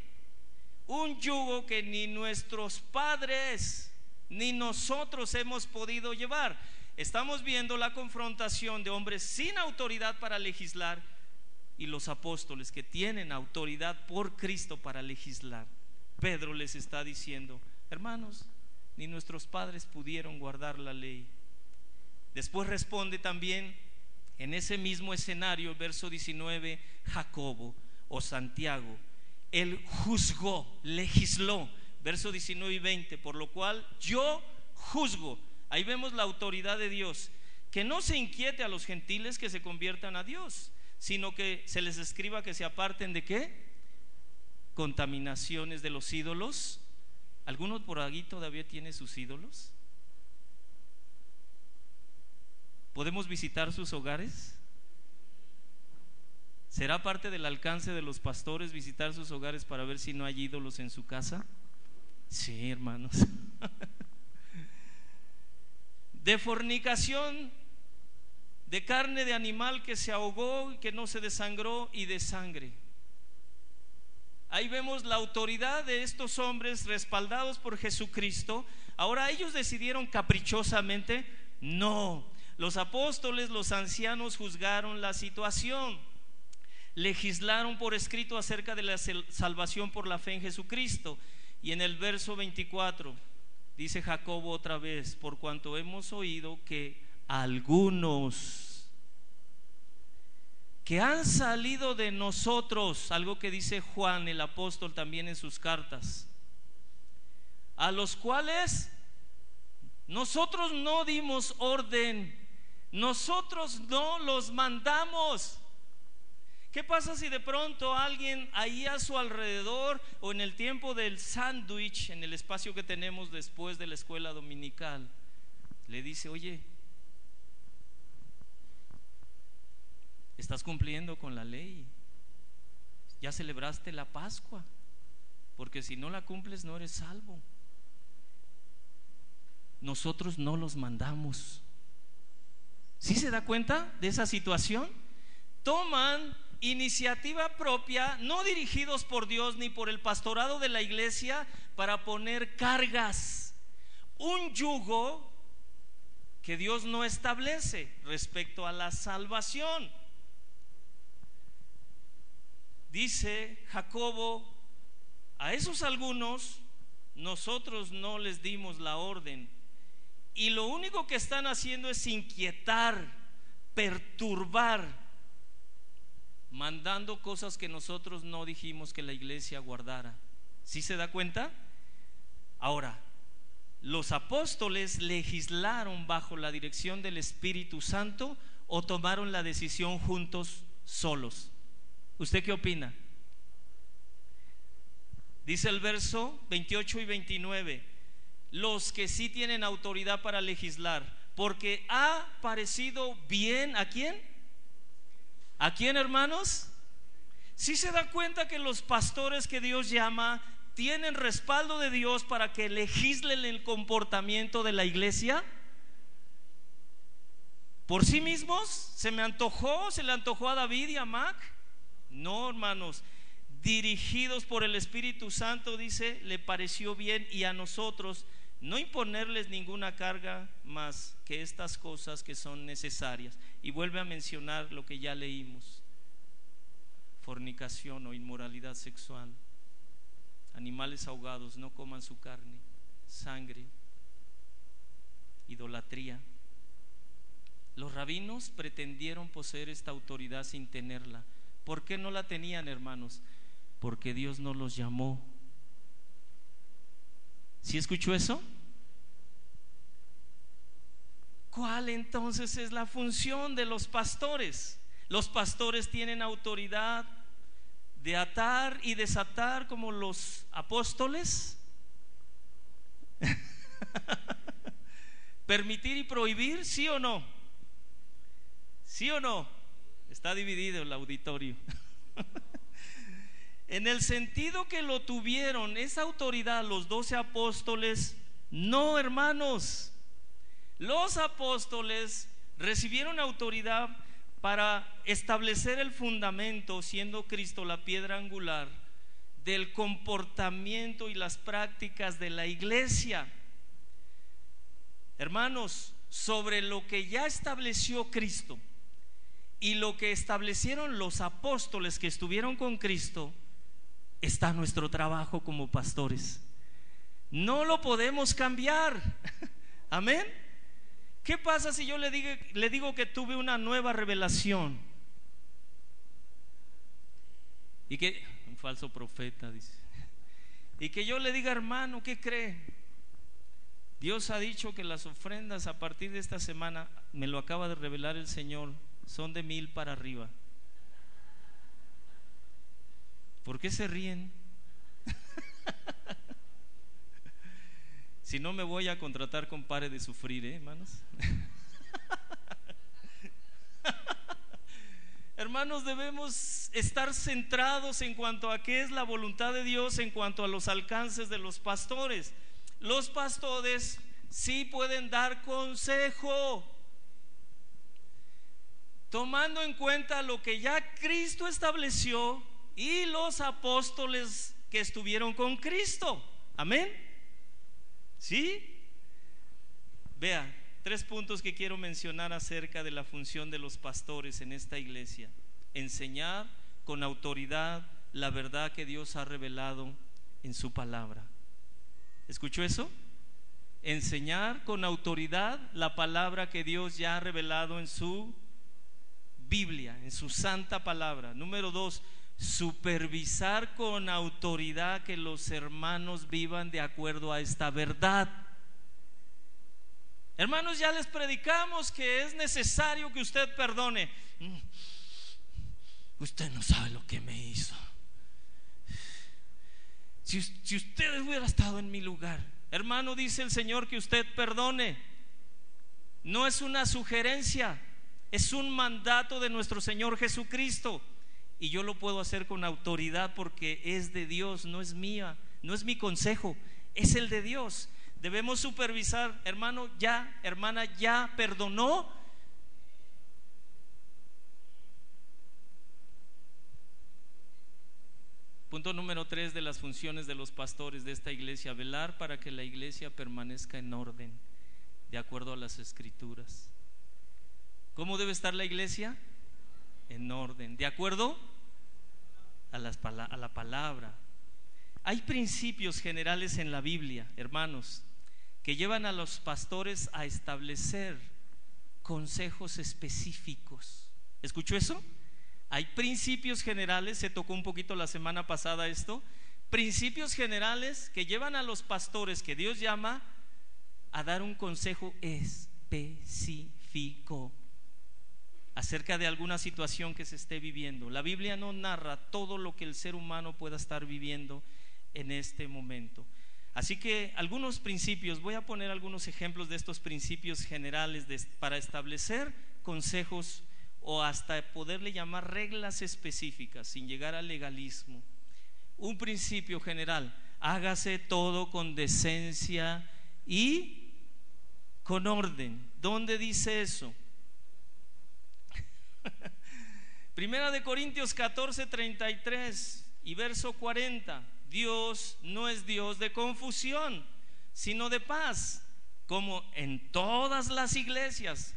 Un yugo que ni nuestros padres ni nosotros hemos podido llevar. Estamos viendo la confrontación de hombres sin autoridad para legislar y los apóstoles que tienen autoridad por Cristo para legislar. Pedro les está diciendo, hermanos, ni nuestros padres pudieron guardar la ley. Después responde también en ese mismo escenario, verso 19, Jacobo o Santiago, él juzgó, legisló, verso 19 y 20, por lo cual yo juzgo. Ahí vemos la autoridad de Dios, que no se inquiete a los gentiles que se conviertan a Dios, sino que se les escriba que se aparten de qué? Contaminaciones de los ídolos. ¿Alguno por aquí todavía tiene sus ídolos? ¿Podemos visitar sus hogares? ¿Será parte del alcance de los pastores visitar sus hogares para ver si no hay ídolos en su casa? Sí, hermanos. de fornicación, de carne de animal que se ahogó y que no se desangró y de sangre. Ahí vemos la autoridad de estos hombres respaldados por Jesucristo. Ahora ellos decidieron caprichosamente, no, los apóstoles, los ancianos juzgaron la situación, legislaron por escrito acerca de la salvación por la fe en Jesucristo. Y en el verso 24 dice Jacobo otra vez, por cuanto hemos oído que algunos que han salido de nosotros, algo que dice Juan el apóstol también en sus cartas, a los cuales nosotros no dimos orden nosotros no los mandamos. ¿Qué pasa si de pronto alguien ahí a su alrededor o en el tiempo del sándwich, en el espacio que tenemos después de la escuela dominical, le dice, oye, estás cumpliendo con la ley, ya celebraste la Pascua, porque si no la cumples no eres salvo. Nosotros no los mandamos. ¿Sí se da cuenta de esa situación? Toman iniciativa propia, no dirigidos por Dios ni por el pastorado de la iglesia, para poner cargas. Un yugo que Dios no establece respecto a la salvación. Dice Jacobo, a esos algunos nosotros no les dimos la orden. Y lo único que están haciendo es inquietar, perturbar mandando cosas que nosotros no dijimos que la iglesia guardara. ¿Sí se da cuenta? Ahora, los apóstoles legislaron bajo la dirección del Espíritu Santo o tomaron la decisión juntos solos. ¿Usted qué opina? Dice el verso 28 y 29, los que sí tienen autoridad para legislar, porque ha parecido bien a quién? ¿A quién, hermanos? Si se da cuenta que los pastores que Dios llama tienen respaldo de Dios para que legislen el comportamiento de la iglesia? ¿Por sí mismos? ¿Se me antojó? ¿Se le antojó a David y a Mac? No, hermanos. Dirigidos por el Espíritu Santo, dice, le pareció bien y a nosotros no imponerles ninguna carga más que estas cosas que son necesarias. Y vuelve a mencionar lo que ya leímos, fornicación o inmoralidad sexual, animales ahogados, no coman su carne, sangre, idolatría. Los rabinos pretendieron poseer esta autoridad sin tenerla. ¿Por qué no la tenían, hermanos? Porque Dios no los llamó. ¿Sí escuchó eso? ¿Cuál entonces es la función de los pastores? Los pastores tienen autoridad de atar y desatar como los apóstoles. Permitir y prohibir, sí o no. ¿Sí o no? Está dividido el auditorio. en el sentido que lo tuvieron esa autoridad los doce apóstoles, no hermanos. Los apóstoles recibieron autoridad para establecer el fundamento, siendo Cristo la piedra angular, del comportamiento y las prácticas de la iglesia. Hermanos, sobre lo que ya estableció Cristo y lo que establecieron los apóstoles que estuvieron con Cristo, está nuestro trabajo como pastores. No lo podemos cambiar. Amén. ¿Qué pasa si yo le digo, le digo que tuve una nueva revelación? Y que, un falso profeta dice, y que yo le diga, hermano, ¿qué cree? Dios ha dicho que las ofrendas a partir de esta semana, me lo acaba de revelar el Señor, son de mil para arriba. ¿Por qué se ríen? Si no me voy a contratar con pare de sufrir, ¿eh, hermanos. hermanos, debemos estar centrados en cuanto a qué es la voluntad de Dios, en cuanto a los alcances de los pastores. Los pastores sí pueden dar consejo, tomando en cuenta lo que ya Cristo estableció y los apóstoles que estuvieron con Cristo. Amén. ¿Sí? Vea, tres puntos que quiero mencionar acerca de la función de los pastores en esta iglesia. Enseñar con autoridad la verdad que Dios ha revelado en su palabra. ¿Escuchó eso? Enseñar con autoridad la palabra que Dios ya ha revelado en su Biblia, en su santa palabra. Número dos, supervisar con autoridad que los hermanos vivan de acuerdo a esta verdad. Hermanos, ya les predicamos que es necesario que usted perdone. usted no sabe lo que me hizo. Si, si usted hubiera estado en mi lugar, hermano, dice el Señor que usted perdone. No es una sugerencia, es un mandato de nuestro Señor Jesucristo. Y yo lo puedo hacer con autoridad porque es de Dios, no es mía, no es mi consejo, es el de Dios. Debemos supervisar, hermano, ya, hermana, ya perdonó. Punto número tres de las funciones de los pastores de esta iglesia, velar para que la iglesia permanezca en orden, de acuerdo a las escrituras. ¿Cómo debe estar la iglesia? En orden, de acuerdo a, la palabra. Hay principios generales en la Biblia, hermanos, que llevan a los pastores a establecer consejos específicos. ¿Escuchó eso? Hay principios generales, se tocó un poquito la semana pasada esto, principios generales que llevan a los pastores que Dios llama a dar un consejo específico acerca de alguna situación que se esté viviendo. La Biblia no narra todo lo que el ser humano pueda estar viviendo en este momento. Así que algunos principios, voy a poner algunos ejemplos de estos principios generales para establecer consejos o hasta poderle llamar reglas específicas sin llegar al legalismo. Un principio general, hágase todo con decencia y con orden. ¿Dónde dice eso? Primera de Corintios 14, 33 y verso 40. Dios no es Dios de confusión, sino de paz, como en todas las iglesias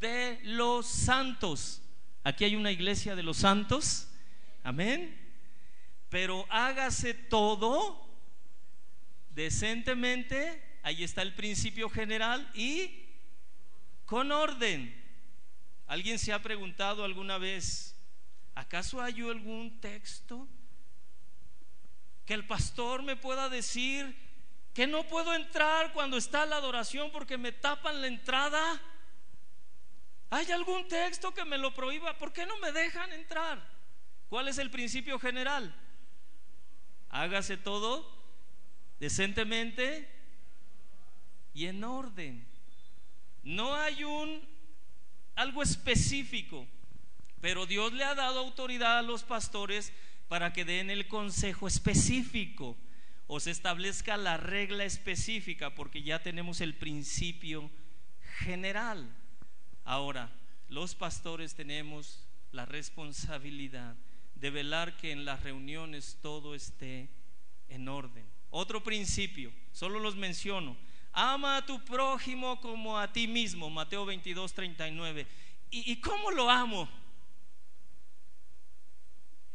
de los santos. Aquí hay una iglesia de los santos. Amén. Pero hágase todo decentemente. Ahí está el principio general y con orden. ¿Alguien se ha preguntado alguna vez, ¿acaso hay algún texto que el pastor me pueda decir que no puedo entrar cuando está la adoración porque me tapan la entrada? ¿Hay algún texto que me lo prohíba? ¿Por qué no me dejan entrar? ¿Cuál es el principio general? Hágase todo decentemente y en orden. No hay un algo específico, pero Dios le ha dado autoridad a los pastores para que den el consejo específico o se establezca la regla específica, porque ya tenemos el principio general. Ahora, los pastores tenemos la responsabilidad de velar que en las reuniones todo esté en orden. Otro principio, solo los menciono. Ama a tu prójimo como a ti mismo, Mateo 22, 39. ¿Y, y cómo lo amo?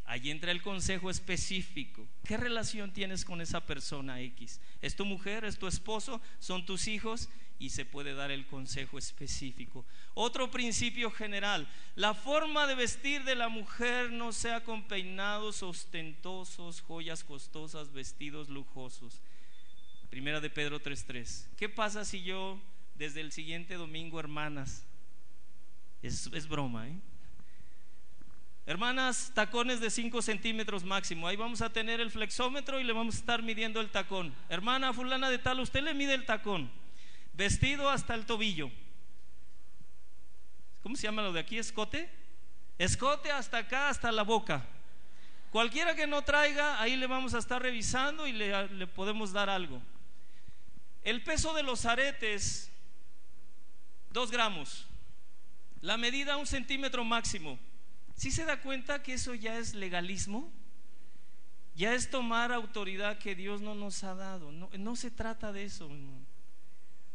Allí entra el consejo específico. ¿Qué relación tienes con esa persona X? ¿Es tu mujer? ¿Es tu esposo? ¿Son tus hijos? Y se puede dar el consejo específico. Otro principio general. La forma de vestir de la mujer no sea con peinados ostentosos, joyas costosas, vestidos lujosos. Primera de Pedro 3.3. ¿Qué pasa si yo desde el siguiente domingo, hermanas? Es, es broma, ¿eh? Hermanas, tacones de 5 centímetros máximo. Ahí vamos a tener el flexómetro y le vamos a estar midiendo el tacón. Hermana fulana de tal, usted le mide el tacón. Vestido hasta el tobillo. ¿Cómo se llama lo de aquí? ¿Escote? Escote hasta acá, hasta la boca. Cualquiera que no traiga, ahí le vamos a estar revisando y le, le podemos dar algo. El peso de los aretes, 2 gramos. La medida, un centímetro máximo. ¿Sí se da cuenta que eso ya es legalismo? Ya es tomar autoridad que Dios no nos ha dado. No, se trata de eso.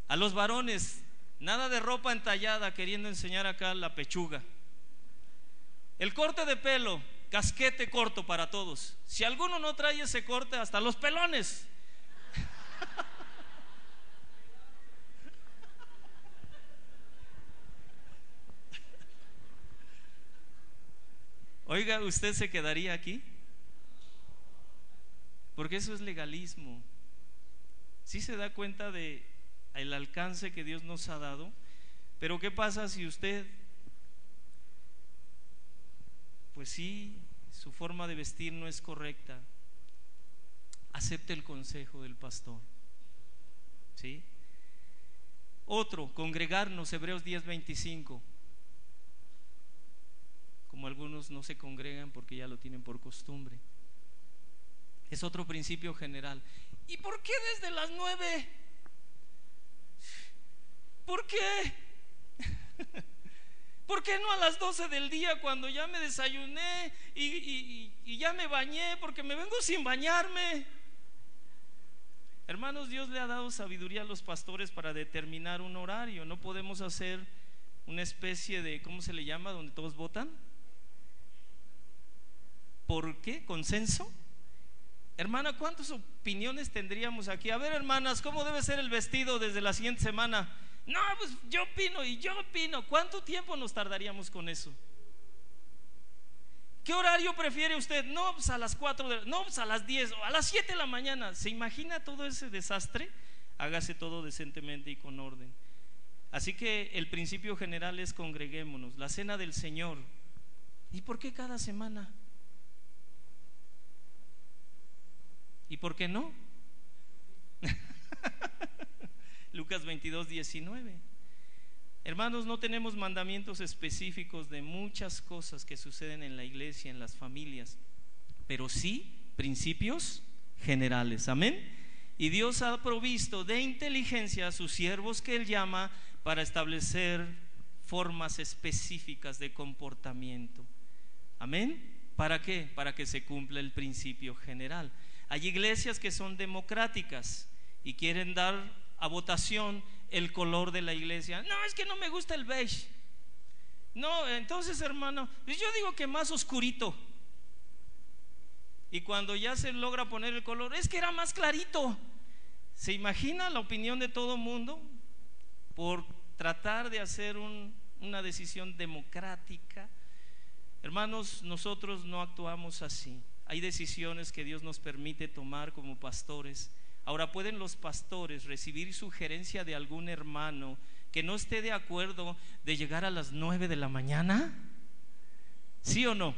A los varones, nada de ropa entallada queriendo enseñar acá la pechuga. El corte de pelo, casquete corto para todos. Si alguno no trae ese corte, hasta los pelones. Oiga, ¿usted se quedaría aquí? Porque eso es legalismo. Si se da cuenta de el alcance que Dios nos ha dado, pero ¿qué pasa si usted pues sí, su forma de vestir no es correcta, acepte el consejo del pastor. ¿Sí? Otro, congregarnos, Hebreos 10:25. Como algunos no se congregan porque ya lo tienen por costumbre. Es otro principio general. ¿Y por qué desde las nueve? ¿Por qué? ¿Por qué no a las 12 del día cuando ya me desayuné y, y, ya me bañé? Porque me vengo sin bañarme. Hermanos, Dios le ha dado sabiduría a los pastores para determinar un horario. No podemos hacer una especie de, ¿cómo se le llama? Donde todos votan. ¿Por qué? ¿Consenso? Hermana, ¿cuántas opiniones tendríamos aquí? A ver, hermanas, ¿cómo debe ser el vestido desde la siguiente semana? No, pues yo opino y yo opino. ¿Cuánto tiempo nos tardaríamos con eso? ¿Qué horario prefiere usted? No, pues a las 4 de no, pues a las 10 o a las 7 de la mañana. ¿Se imagina todo ese desastre? Hágase todo decentemente y con orden. Así que el principio general es congreguémonos, la cena del Señor. ¿Y por qué cada semana? ¿Y por qué no? Lucas 22, 19. Hermanos, no tenemos mandamientos específicos de muchas cosas que suceden en la iglesia, en las familias, pero sí principios generales. Amén. Y Dios ha provisto de inteligencia a sus siervos que Él llama para establecer formas específicas de comportamiento. Amén. ¿Para qué? Para que se cumpla el principio general. Hay iglesias que son democráticas y quieren dar a votación el color de la iglesia. No, es que no me gusta el beige. No, entonces hermano, pues yo digo que más oscurito. Y cuando ya se logra poner el color, es que era más clarito. ¿Se imagina la opinión de todo mundo por tratar de hacer una decisión democrática? Hermanos, nosotros no actuamos así. Hay decisiones que Dios nos permite tomar como pastores Ahora, ¿pueden los pastores recibir sugerencia de algún hermano que no esté de acuerdo de llegar a las nueve de la mañana? ¿Sí o no?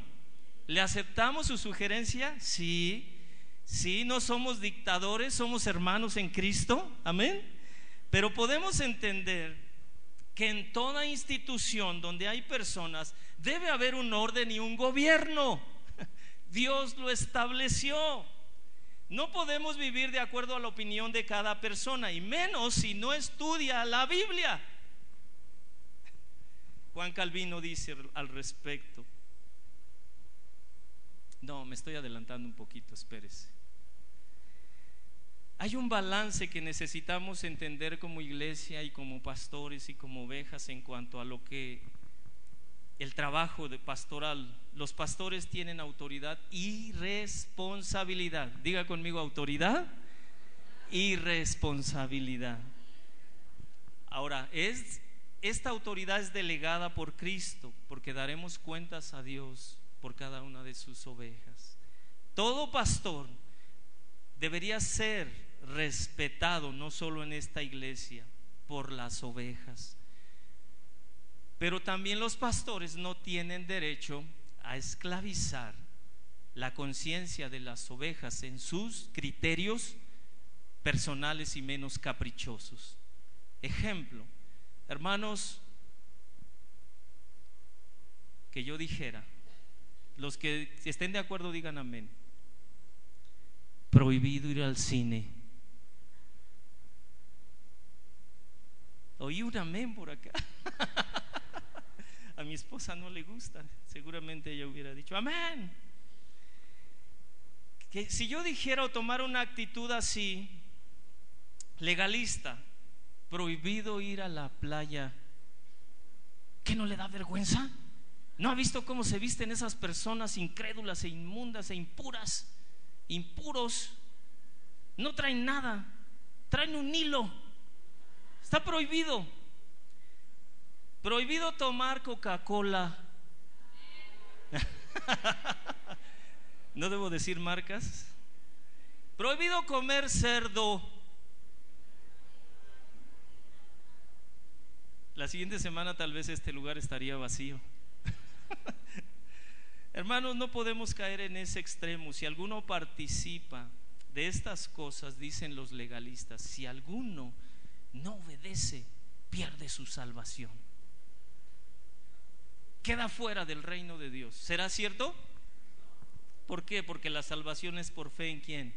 ¿Le aceptamos su sugerencia? Sí. Sí, no somos dictadores, somos hermanos en Cristo. Amén. Pero podemos entender que en toda institución donde hay personas debe haber un orden y un gobierno. Dios lo estableció. No podemos vivir de acuerdo a la opinión de cada persona, y menos si no estudia la Biblia. Juan Calvino dice al respecto. No, me estoy adelantando un poquito, espérese. Hay un balance que necesitamos entender como iglesia y como pastores y como ovejas en cuanto a lo que el trabajo de pastoral. Los pastores tienen autoridad y responsabilidad. Diga conmigo autoridad y responsabilidad. Ahora, es esta autoridad es delegada por Cristo, porque daremos cuentas a Dios por cada una de sus ovejas. Todo pastor debería ser respetado no solo en esta iglesia por las ovejas, pero también los pastores no tienen derecho a esclavizar la conciencia de las ovejas en sus criterios personales y menos caprichosos. Ejemplo, hermanos, que yo dijera, los que estén de acuerdo digan amén. Prohibido ir al cine. Oí un amén por acá. a mi esposa no le gusta. Seguramente ella hubiera dicho, amén. Que si yo dijera o tomara una actitud así, legalista, prohibido ir a la playa, ¿qué no le da vergüenza? ¿No ha visto cómo se visten esas personas incrédulas e inmundas e impuras? Impuros. No traen nada. Traen un hilo. Está prohibido. Prohibido tomar Coca-Cola. no debo decir marcas. Prohibido comer cerdo. La siguiente semana tal vez este lugar estaría vacío. Hermanos, no podemos caer en ese extremo. Si alguno participa de estas cosas, dicen los legalistas, si alguno no obedece, pierde su salvación. Queda fuera del reino de Dios. ¿Será cierto? ¿Por qué? Porque la salvación es por fe en quién?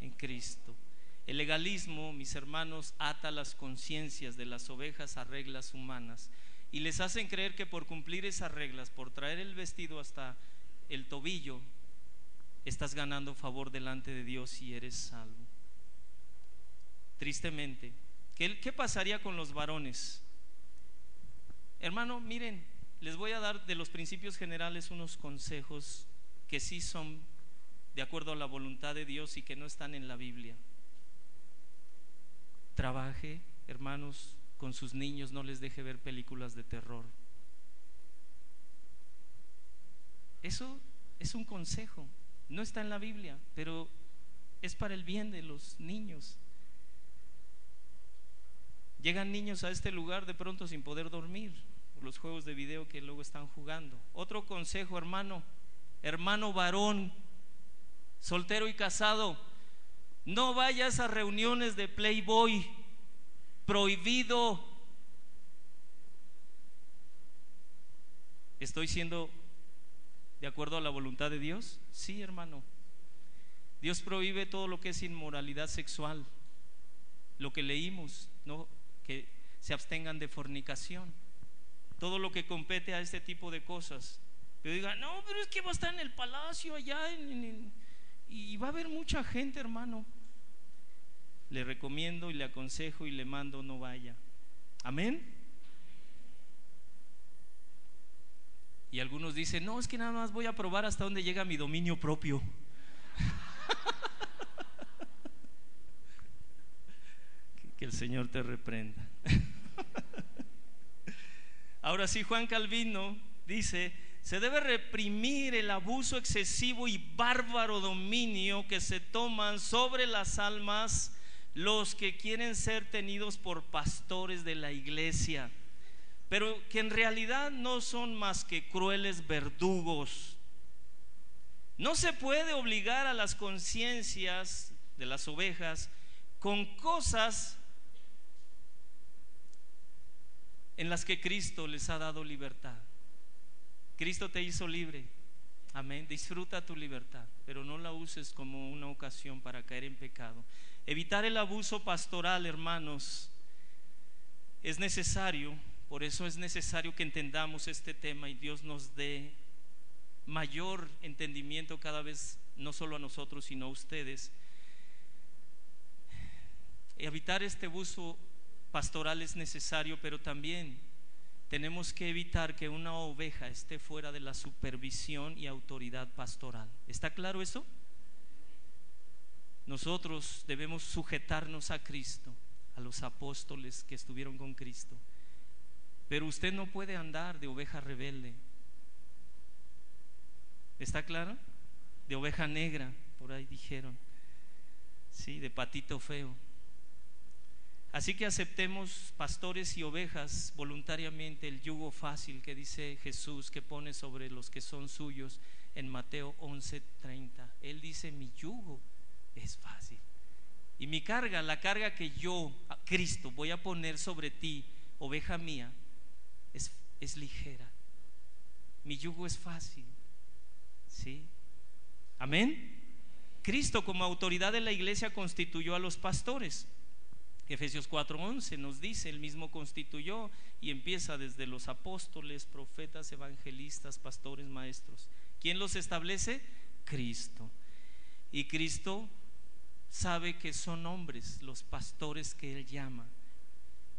En Cristo. El legalismo, mis hermanos, ata las conciencias de las ovejas a reglas humanas y les hacen creer que por cumplir esas reglas, por traer el vestido hasta el tobillo, estás ganando favor delante de Dios y eres salvo. Tristemente, ¿qué, qué pasaría con los varones? Hermano, miren, les voy a dar de los principios generales unos consejos que sí son de acuerdo a la voluntad de Dios y que no están en la Biblia. Trabaje, hermanos, con sus niños, no les deje ver películas de terror. Eso es un consejo, no está en la Biblia, pero es para el bien de los niños. Llegan niños a este lugar de pronto sin poder dormir, los juegos de video que luego están jugando. Otro consejo, hermano, hermano varón, soltero y casado, no vayas a reuniones de Playboy, prohibido. ¿Estoy siendo de acuerdo a la voluntad de Dios? Sí, hermano. Dios prohíbe todo lo que es inmoralidad sexual, lo que leímos, no que se abstengan de fornicación todo lo que compete a este tipo de cosas. Pero diga, no, pero es que va a estar en el palacio allá y va a haber mucha gente, hermano. Le recomiendo y le aconsejo y le mando no vaya. Amén. Y algunos dicen, no, es que nada más voy a probar hasta dónde llega mi dominio propio. que el Señor te reprenda. Ahora sí, Juan Calvino dice, se debe reprimir el abuso excesivo y bárbaro dominio que se toman sobre las almas los que quieren ser tenidos por pastores de la iglesia, pero que en realidad no son más que crueles verdugos. No se puede obligar a las conciencias de las ovejas con cosas en las que Cristo les ha dado libertad. Cristo te hizo libre. Amén. Disfruta tu libertad, pero no la uses como una ocasión para caer en pecado. Evitar el abuso pastoral, hermanos, es necesario. Por eso es necesario que entendamos este tema y Dios nos dé mayor entendimiento cada vez, no solo a nosotros, sino a ustedes. Evitar este abuso pastoral es necesario, pero también tenemos que evitar que una oveja esté fuera de la supervisión y autoridad pastoral. ¿Está claro eso? Nosotros debemos sujetarnos a Cristo, a los apóstoles que estuvieron con Cristo. Pero usted no puede andar de oveja rebelde. ¿Está claro? De oveja negra, por ahí dijeron. Sí, de patito feo. Así que aceptemos, pastores y ovejas, voluntariamente el yugo fácil que dice Jesús que pone sobre los que son suyos en Mateo 11:30. Él dice, mi yugo es fácil. Y mi carga, la carga que yo, Cristo, voy a poner sobre ti, oveja mía, es, es ligera. Mi yugo es fácil. ¿Sí? Amén. Cristo como autoridad de la iglesia constituyó a los pastores. Efesios 4:11 nos dice, el mismo constituyó y empieza desde los apóstoles, profetas, evangelistas, pastores, maestros. ¿Quién los establece? Cristo. Y Cristo sabe que son hombres los pastores que Él llama,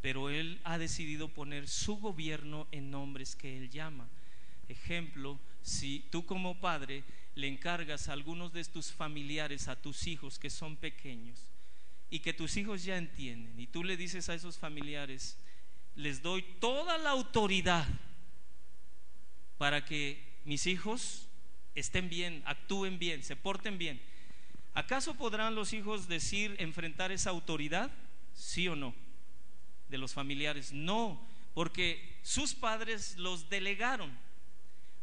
pero Él ha decidido poner su gobierno en hombres que Él llama. Ejemplo, si tú como padre le encargas a algunos de tus familiares, a tus hijos que son pequeños, y que tus hijos ya entienden y tú le dices a esos familiares, les doy toda la autoridad para que mis hijos estén bien, actúen bien, se porten bien. ¿Acaso podrán los hijos decir, enfrentar esa autoridad? ¿Sí o no? De los familiares. No, porque sus padres los delegaron.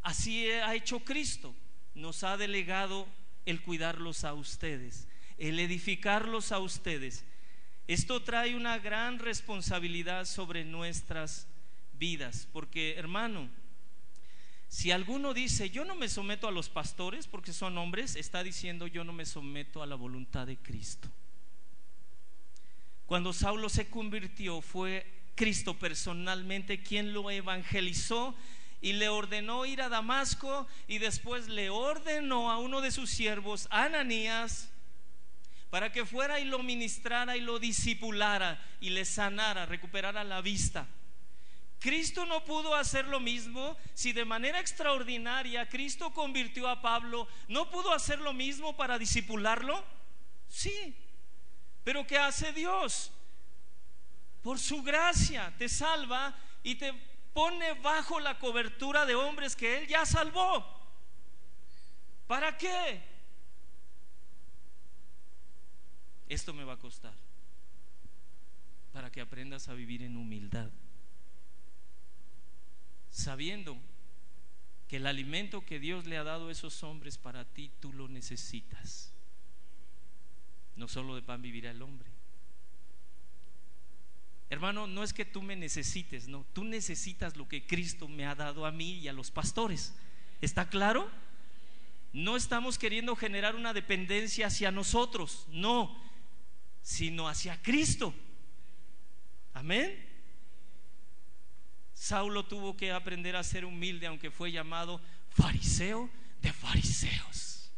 Así ha hecho Cristo. Nos ha delegado el cuidarlos a ustedes, el edificarlos a ustedes. Esto trae una gran responsabilidad sobre nuestras vidas, porque hermano, si alguno dice, yo no me someto a los pastores porque son hombres, está diciendo, yo no me someto a la voluntad de Cristo. Cuando Saulo se convirtió, fue Cristo personalmente quien lo evangelizó y le ordenó ir a Damasco y después le ordenó a uno de sus siervos, Ananías, para que fuera y lo ministrara y lo disipulara y le sanara, recuperara la vista. Cristo no pudo hacer lo mismo si de manera extraordinaria Cristo convirtió a Pablo, ¿no pudo hacer lo mismo para disipularlo? Sí. Pero ¿qué hace Dios? Por su gracia te salva y te pone bajo la cobertura de hombres que Él ya salvó. ¿Para qué? Esto me va a costar. Para que aprendas a vivir en humildad. Sabiendo que el alimento que Dios le ha dado a esos hombres para ti, tú lo necesitas. No solo de pan vivirá el hombre, Hermano, no es que tú me necesites, no, tú necesitas lo que Cristo me ha dado a mí y a los pastores. ¿Está claro? No estamos queriendo generar una dependencia hacia nosotros, no, sino hacia Cristo. Amén. Saulo tuvo que aprender a ser humilde, aunque fue llamado fariseo de fariseos.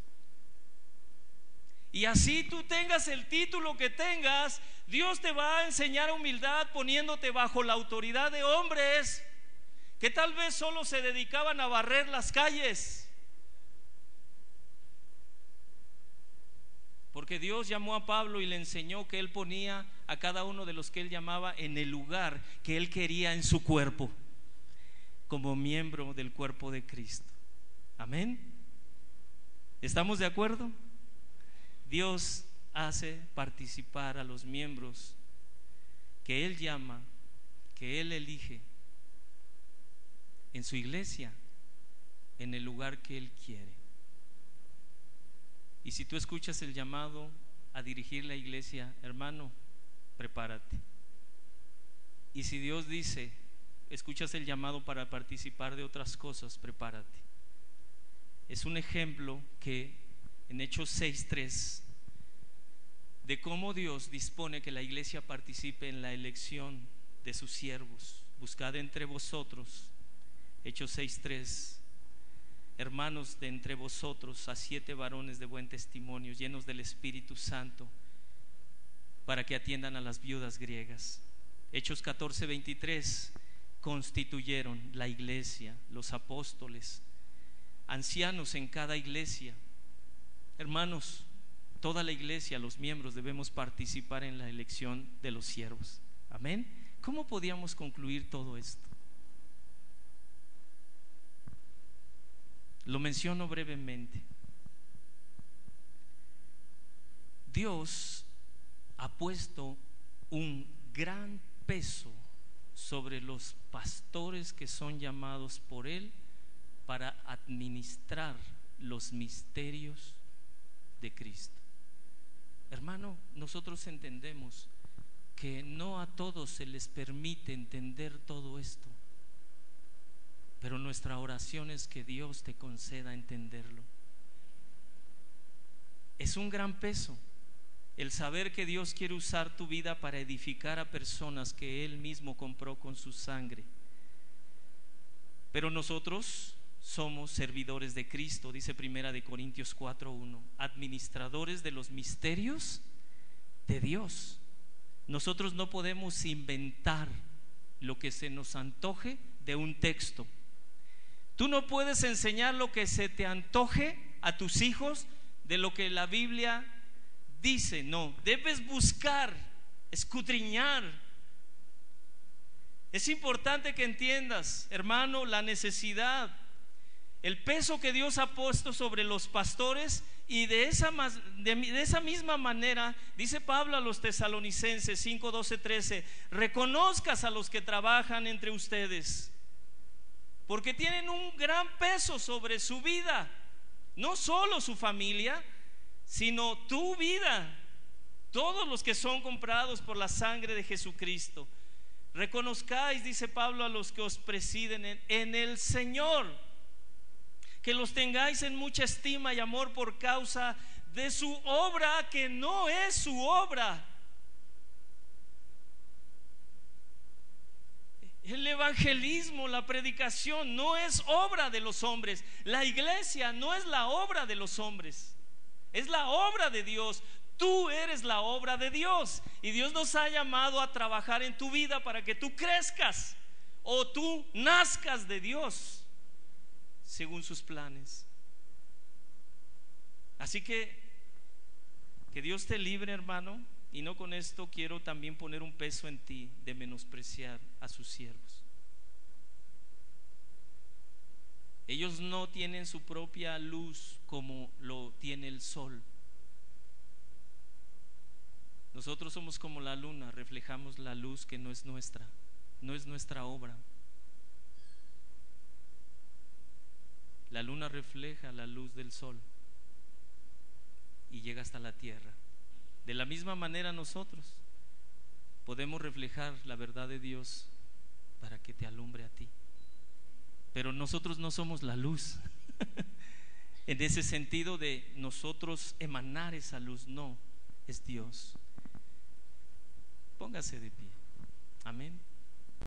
Y así tú tengas el título que tengas, Dios te va a enseñar humildad poniéndote bajo la autoridad de hombres que tal vez solo se dedicaban a barrer las calles. Porque Dios llamó a Pablo y le enseñó que él ponía a cada uno de los que él llamaba en el lugar que él quería en su cuerpo, como miembro del cuerpo de Cristo. Amén. ¿Estamos de acuerdo? Dios hace participar a los miembros que Él llama, que Él elige en su iglesia, en el lugar que Él quiere. Y si tú escuchas el llamado a dirigir la iglesia, hermano, prepárate. Y si Dios dice, escuchas el llamado para participar de otras cosas, prepárate. Es un ejemplo que en Hechos 6.3 de cómo Dios dispone que la iglesia participe en la elección de sus siervos. Buscad entre vosotros, Hechos 6.3, hermanos de entre vosotros, a siete varones de buen testimonio, llenos del Espíritu Santo, para que atiendan a las viudas griegas. Hechos 14.23, constituyeron la iglesia, los apóstoles, ancianos en cada iglesia. Hermanos, toda la iglesia, los miembros, debemos participar en la elección de los siervos. Amén. ¿Cómo podíamos concluir todo esto? Lo menciono brevemente. Dios ha puesto un gran peso sobre los pastores que son llamados por Él para administrar los misterios de Cristo. Hermano, nosotros entendemos que no a todos se les permite entender todo esto, pero nuestra oración es que Dios te conceda entenderlo. Es un gran peso el saber que Dios quiere usar tu vida para edificar a personas que Él mismo compró con su sangre. Pero nosotros somos servidores de Cristo, dice Primera de Corintios 4:1, administradores de los misterios de Dios. Nosotros no podemos inventar lo que se nos antoje de un texto. Tú no puedes enseñar lo que se te antoje a tus hijos de lo que la Biblia dice, no, debes buscar, escudriñar. Es importante que entiendas, hermano, la necesidad el peso que Dios ha puesto sobre los pastores y de esa, de, esa misma manera, dice Pablo a los tesalonicenses 5, 12, 13, reconozcas a los que trabajan entre ustedes. Porque tienen un gran peso sobre su vida, no solo su familia, sino tu vida, todos los que son comprados por la sangre de Jesucristo. Reconozcáis, dice Pablo, a los que os presiden en, en, el Señor, que los tengáis en mucha estima y amor por causa de su obra, que no es su obra El evangelismo, la predicación no es obra de los hombres. La iglesia no es la obra de los hombres. Es la obra de Dios. Tú eres la obra de Dios. Y Dios nos ha llamado a trabajar en tu vida para que tú crezcas o tú nazcas de Dios según sus planes. Así que que Dios te libre, hermano, y no con esto quiero también poner un peso en ti de menospreciar a sus siervos. Ellos no tienen su propia luz como lo tiene el sol. Nosotros somos como la luna, reflejamos la luz que no es nuestra, no es nuestra obra. La luna refleja la luz del sol y llega hasta la tierra. De la misma manera nosotros podemos reflejar la verdad de Dios para que te alumbre a ti. Pero nosotros no somos la luz. en ese sentido de nosotros emanar esa luz, no, es Dios. Póngase de pie. Amén.